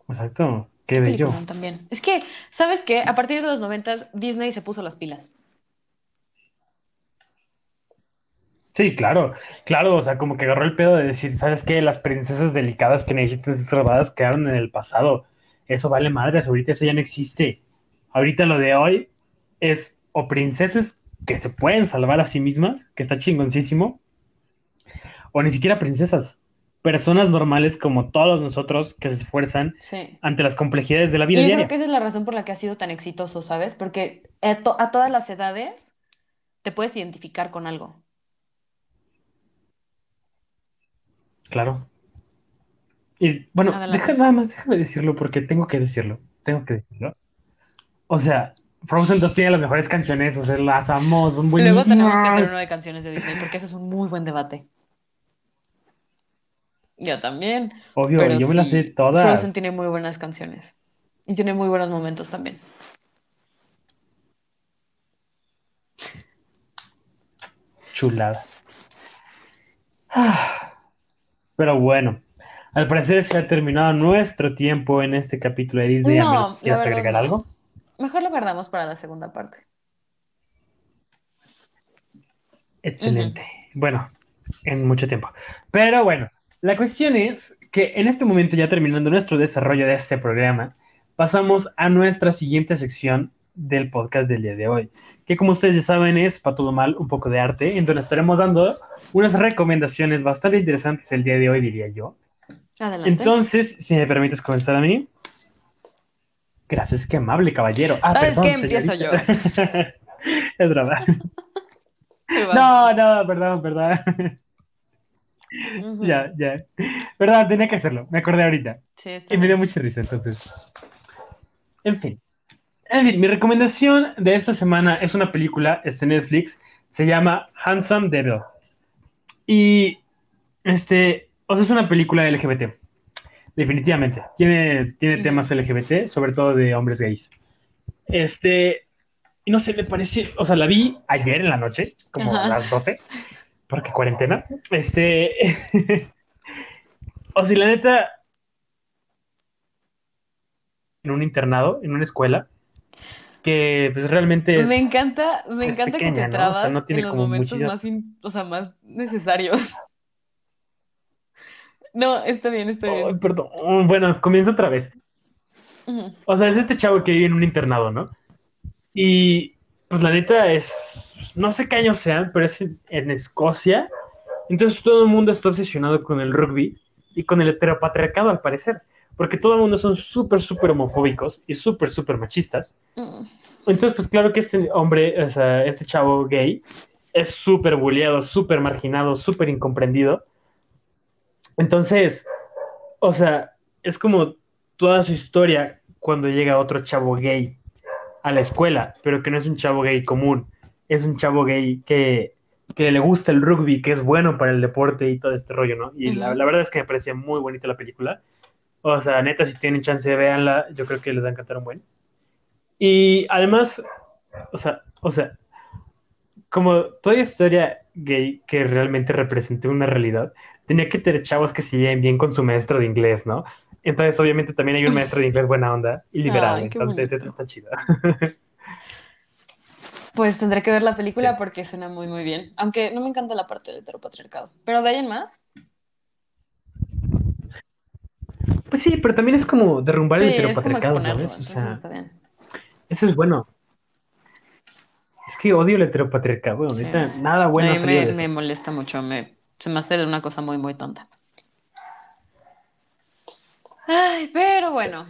Exacto. Qué bello. también. Es que, ¿sabes qué? A partir de los noventas, Disney se puso las pilas. Sí, claro, claro, o sea, como que agarró el pedo de decir, ¿sabes qué? Las princesas delicadas que necesitan ser salvadas quedaron en el pasado. Eso vale madres, ahorita eso ya no existe. Ahorita lo de hoy es o princesas que se pueden salvar a sí mismas, que está chingoncísimo, o ni siquiera princesas, personas normales como todos nosotros que se esfuerzan Sí. ante las complejidades de la vida Y yo creo que esa es la razón por la que ha sido tan exitoso, ¿sabes? Porque a, to- a todas las edades te puedes identificar con algo. Claro. Y bueno, Adelante. deja nada más, déjame decirlo porque tengo que decirlo, tengo que decirlo. O sea, Frozen 2 tiene las mejores canciones, o sea, las amo, son Luego tenemos que hacer buenísimas. uno de canciones de Disney, porque eso es un muy buen debate. Yo también, Obvio, yo me las sé todas. Frozen tiene muy buenas canciones. Y tiene muy buenos momentos también. Chulada. Ah, Pero bueno, al parecer se ha terminado nuestro tiempo en este capítulo de Disney, a menos verdad agregar algo. Mejor lo guardamos para la segunda parte. Excelente. Bueno, en mucho tiempo. Pero bueno, la cuestión es que en este momento, ya terminando nuestro desarrollo de este programa, pasamos a nuestra siguiente sección del podcast del día de hoy, que como ustedes ya saben es para todo mal, un poco de arte, en donde estaremos dando unas recomendaciones bastante interesantes el día de hoy, diría yo. Adelante. Entonces, si me permites comenzar a mí. Gracias, qué amable caballero. Ah, ¿Sabes perdón, qué? Empiezo señorita. es broma. Te vas. No, no, perdón, perdón. Ujú. Ya, ya. Verdad, tenía que hacerlo. Me acordé ahorita. Sí, Y me dio mucha risa, entonces. En fin. En fin, mi recomendación de esta semana es una película, este Netflix, se llama Handsome Devil. Y, este, o sea, es una película LGBT. Definitivamente. Tiene, tiene temas LGBT, sobre todo de hombres gays. Este, y no sé, me parece, o sea, la vi ayer en la noche, como a las 12, porque cuarentena. Este, o sea, la neta, en un internado, en una escuela, que pues realmente es... Me encanta, me es encanta que pequeña, te ¿no? O sea, trabas no tiene en los como momentos más, in- o sea, más necesarios. No, está bien, está bien. perdón. Bueno, comienzo otra vez. O sea, es este chavo que vive en un internado, ¿no? Y pues la neta es, no sé qué años sean, pero es en, en Escocia. Entonces todo el mundo está obsesionado con el rugby y con el heteropatriarcado al parecer. Porque todo el mundo son súper, súper homofóbicos y súper, súper machistas. Mm. Entonces, pues claro que este hombre, o sea, este chavo gay, es súper bulleado, súper marginado, súper incomprendido. Entonces, o sea, es como toda su historia cuando llega otro chavo gay a la escuela, pero que no es un chavo gay común, es un chavo gay que, que le gusta el rugby, que es bueno para el deporte y todo este rollo, ¿no? Y la, verdad es que me parecía muy bonita la película. O sea, neta, si tienen chance, véanla, yo creo que les va a encantar un buen. Y además, o sea, o sea, como toda historia gay que realmente represente una realidad, tenía que tener chavos que se lleven bien con su maestro de inglés, ¿no? Entonces, obviamente, también hay un maestro de inglés buena onda y liberal, Ay, entonces eso está chido. Pues tendré que ver la película Sí. porque suena muy, muy bien. Aunque no me encanta la parte del heteropatriarcado. Pero de ahí en más. Pues sí, pero también es como derrumbar el Sí, heteropatriarcado, ¿sabes? O sea, está bien. eso es bueno. Es que odio el heteropatriarcado, Sí. nada bueno me, de molesta mucho, me, se me hace una cosa muy, muy tonta. Ay, pero bueno,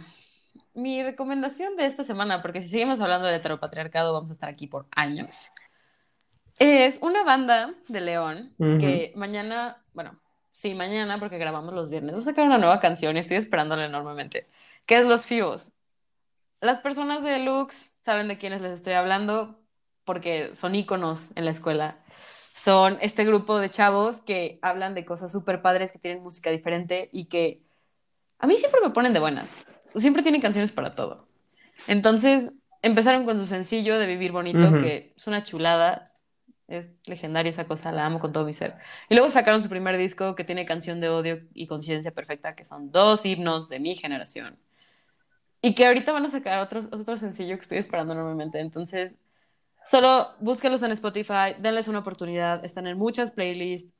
mi recomendación de esta semana, porque si seguimos hablando del heteropatriarcado vamos a estar aquí por años, es una banda de León que mañana, bueno, sí, mañana, porque grabamos los viernes, vamos a sacar una nueva canción y estoy esperándola enormemente, que es Los Fíos. Las personas de Lux saben de quiénes les estoy hablando porque son íconos en la escuela. son este grupo de chavos que hablan de cosas súper padres, que tienen música diferente y que a mí siempre me ponen de buenas. Siempre tienen canciones para todo. Entonces, empezaron con su sencillo de Vivir Bonito, que es una chulada. Es legendaria esa cosa, la amo con todo mi ser. Y luego sacaron su primer disco que tiene Canción de Odio y Conciencia Perfecta, que son dos himnos de mi generación. Y que ahorita van a sacar otro, otro sencillo que estoy esperando enormemente. Entonces, solo búsquenlos en Spotify, denles una oportunidad. Están en muchas playlists.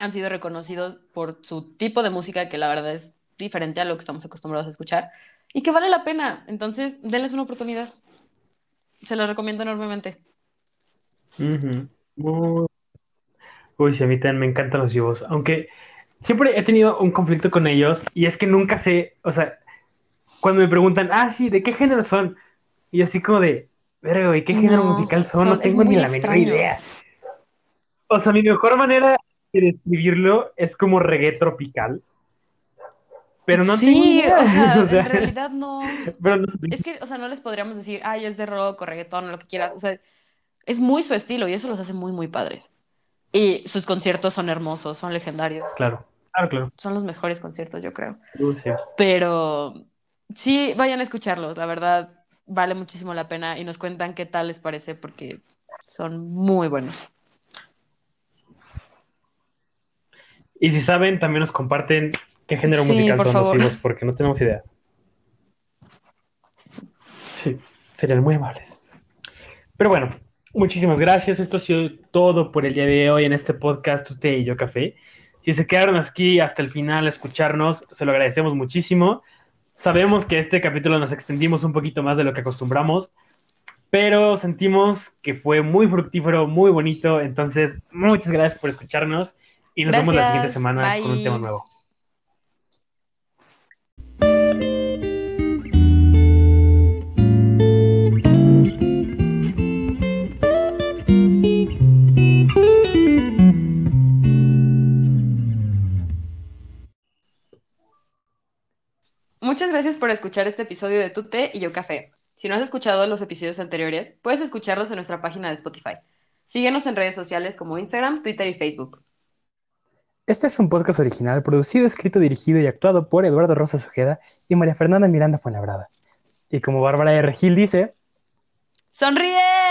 Han sido reconocidos por su tipo de música, que la verdad es diferente a lo que estamos acostumbrados a escuchar. Y que vale la pena. Entonces, denles una oportunidad. Se los recomiendo enormemente. Ujú. Muy- Uy, sí, a mí también me encantan los yugos, aunque siempre he tenido un conflicto con ellos y es que nunca sé, o sea, cuando me preguntan, ah, sí, ¿de qué género son? Y así como de, verga, güey, ¿qué género No, musical son? son- No es tengo ni muy la menor extraño. idea. O sea, mi mejor manera de describirlo es como reggae tropical, pero no tengo sí, idea. o sea, O sea, en realidad no. pero no sé. Es que, o sea, no les podríamos decir, ay, es de rock o reggaetón o lo que quieras. O sea, es muy su estilo y eso los hace muy, muy padres. Y sus conciertos son hermosos, son legendarios. Claro, claro, claro. Son los mejores conciertos, yo creo. Sí. Pero sí, vayan a escucharlos, la verdad, vale muchísimo la pena y nos cuentan qué tal les parece porque son muy buenos. Y si saben, también nos comparten qué género Sí, musical por son favor. los hijos, porque no tenemos idea. Sí, serían muy amables. Pero bueno, muchísimas gracias. Esto ha sido todo por el día de hoy en este podcast Tu Té y Yo Café. Si se quedaron aquí hasta el final a escucharnos, se lo agradecemos muchísimo. Sabemos que este capítulo nos extendimos un poquito más de lo que acostumbramos, pero sentimos que fue muy fructífero, muy bonito. Entonces, muchas gracias por escucharnos y nos vemos la siguiente semana con un tema nuevo. Muchas gracias por escuchar este episodio de Tu Té y Yo Café. Si no has escuchado los episodios anteriores, puedes escucharlos en nuestra página de Spotify. Síguenos en redes sociales como Instagram, Twitter y Facebook. Este es un podcast original producido, escrito, dirigido y actuado por Eduardo Rosa Sujeda y María Fernanda Miranda Fuenlabrada. Y como Bárbara R. Gil dice, ¡Sonríe!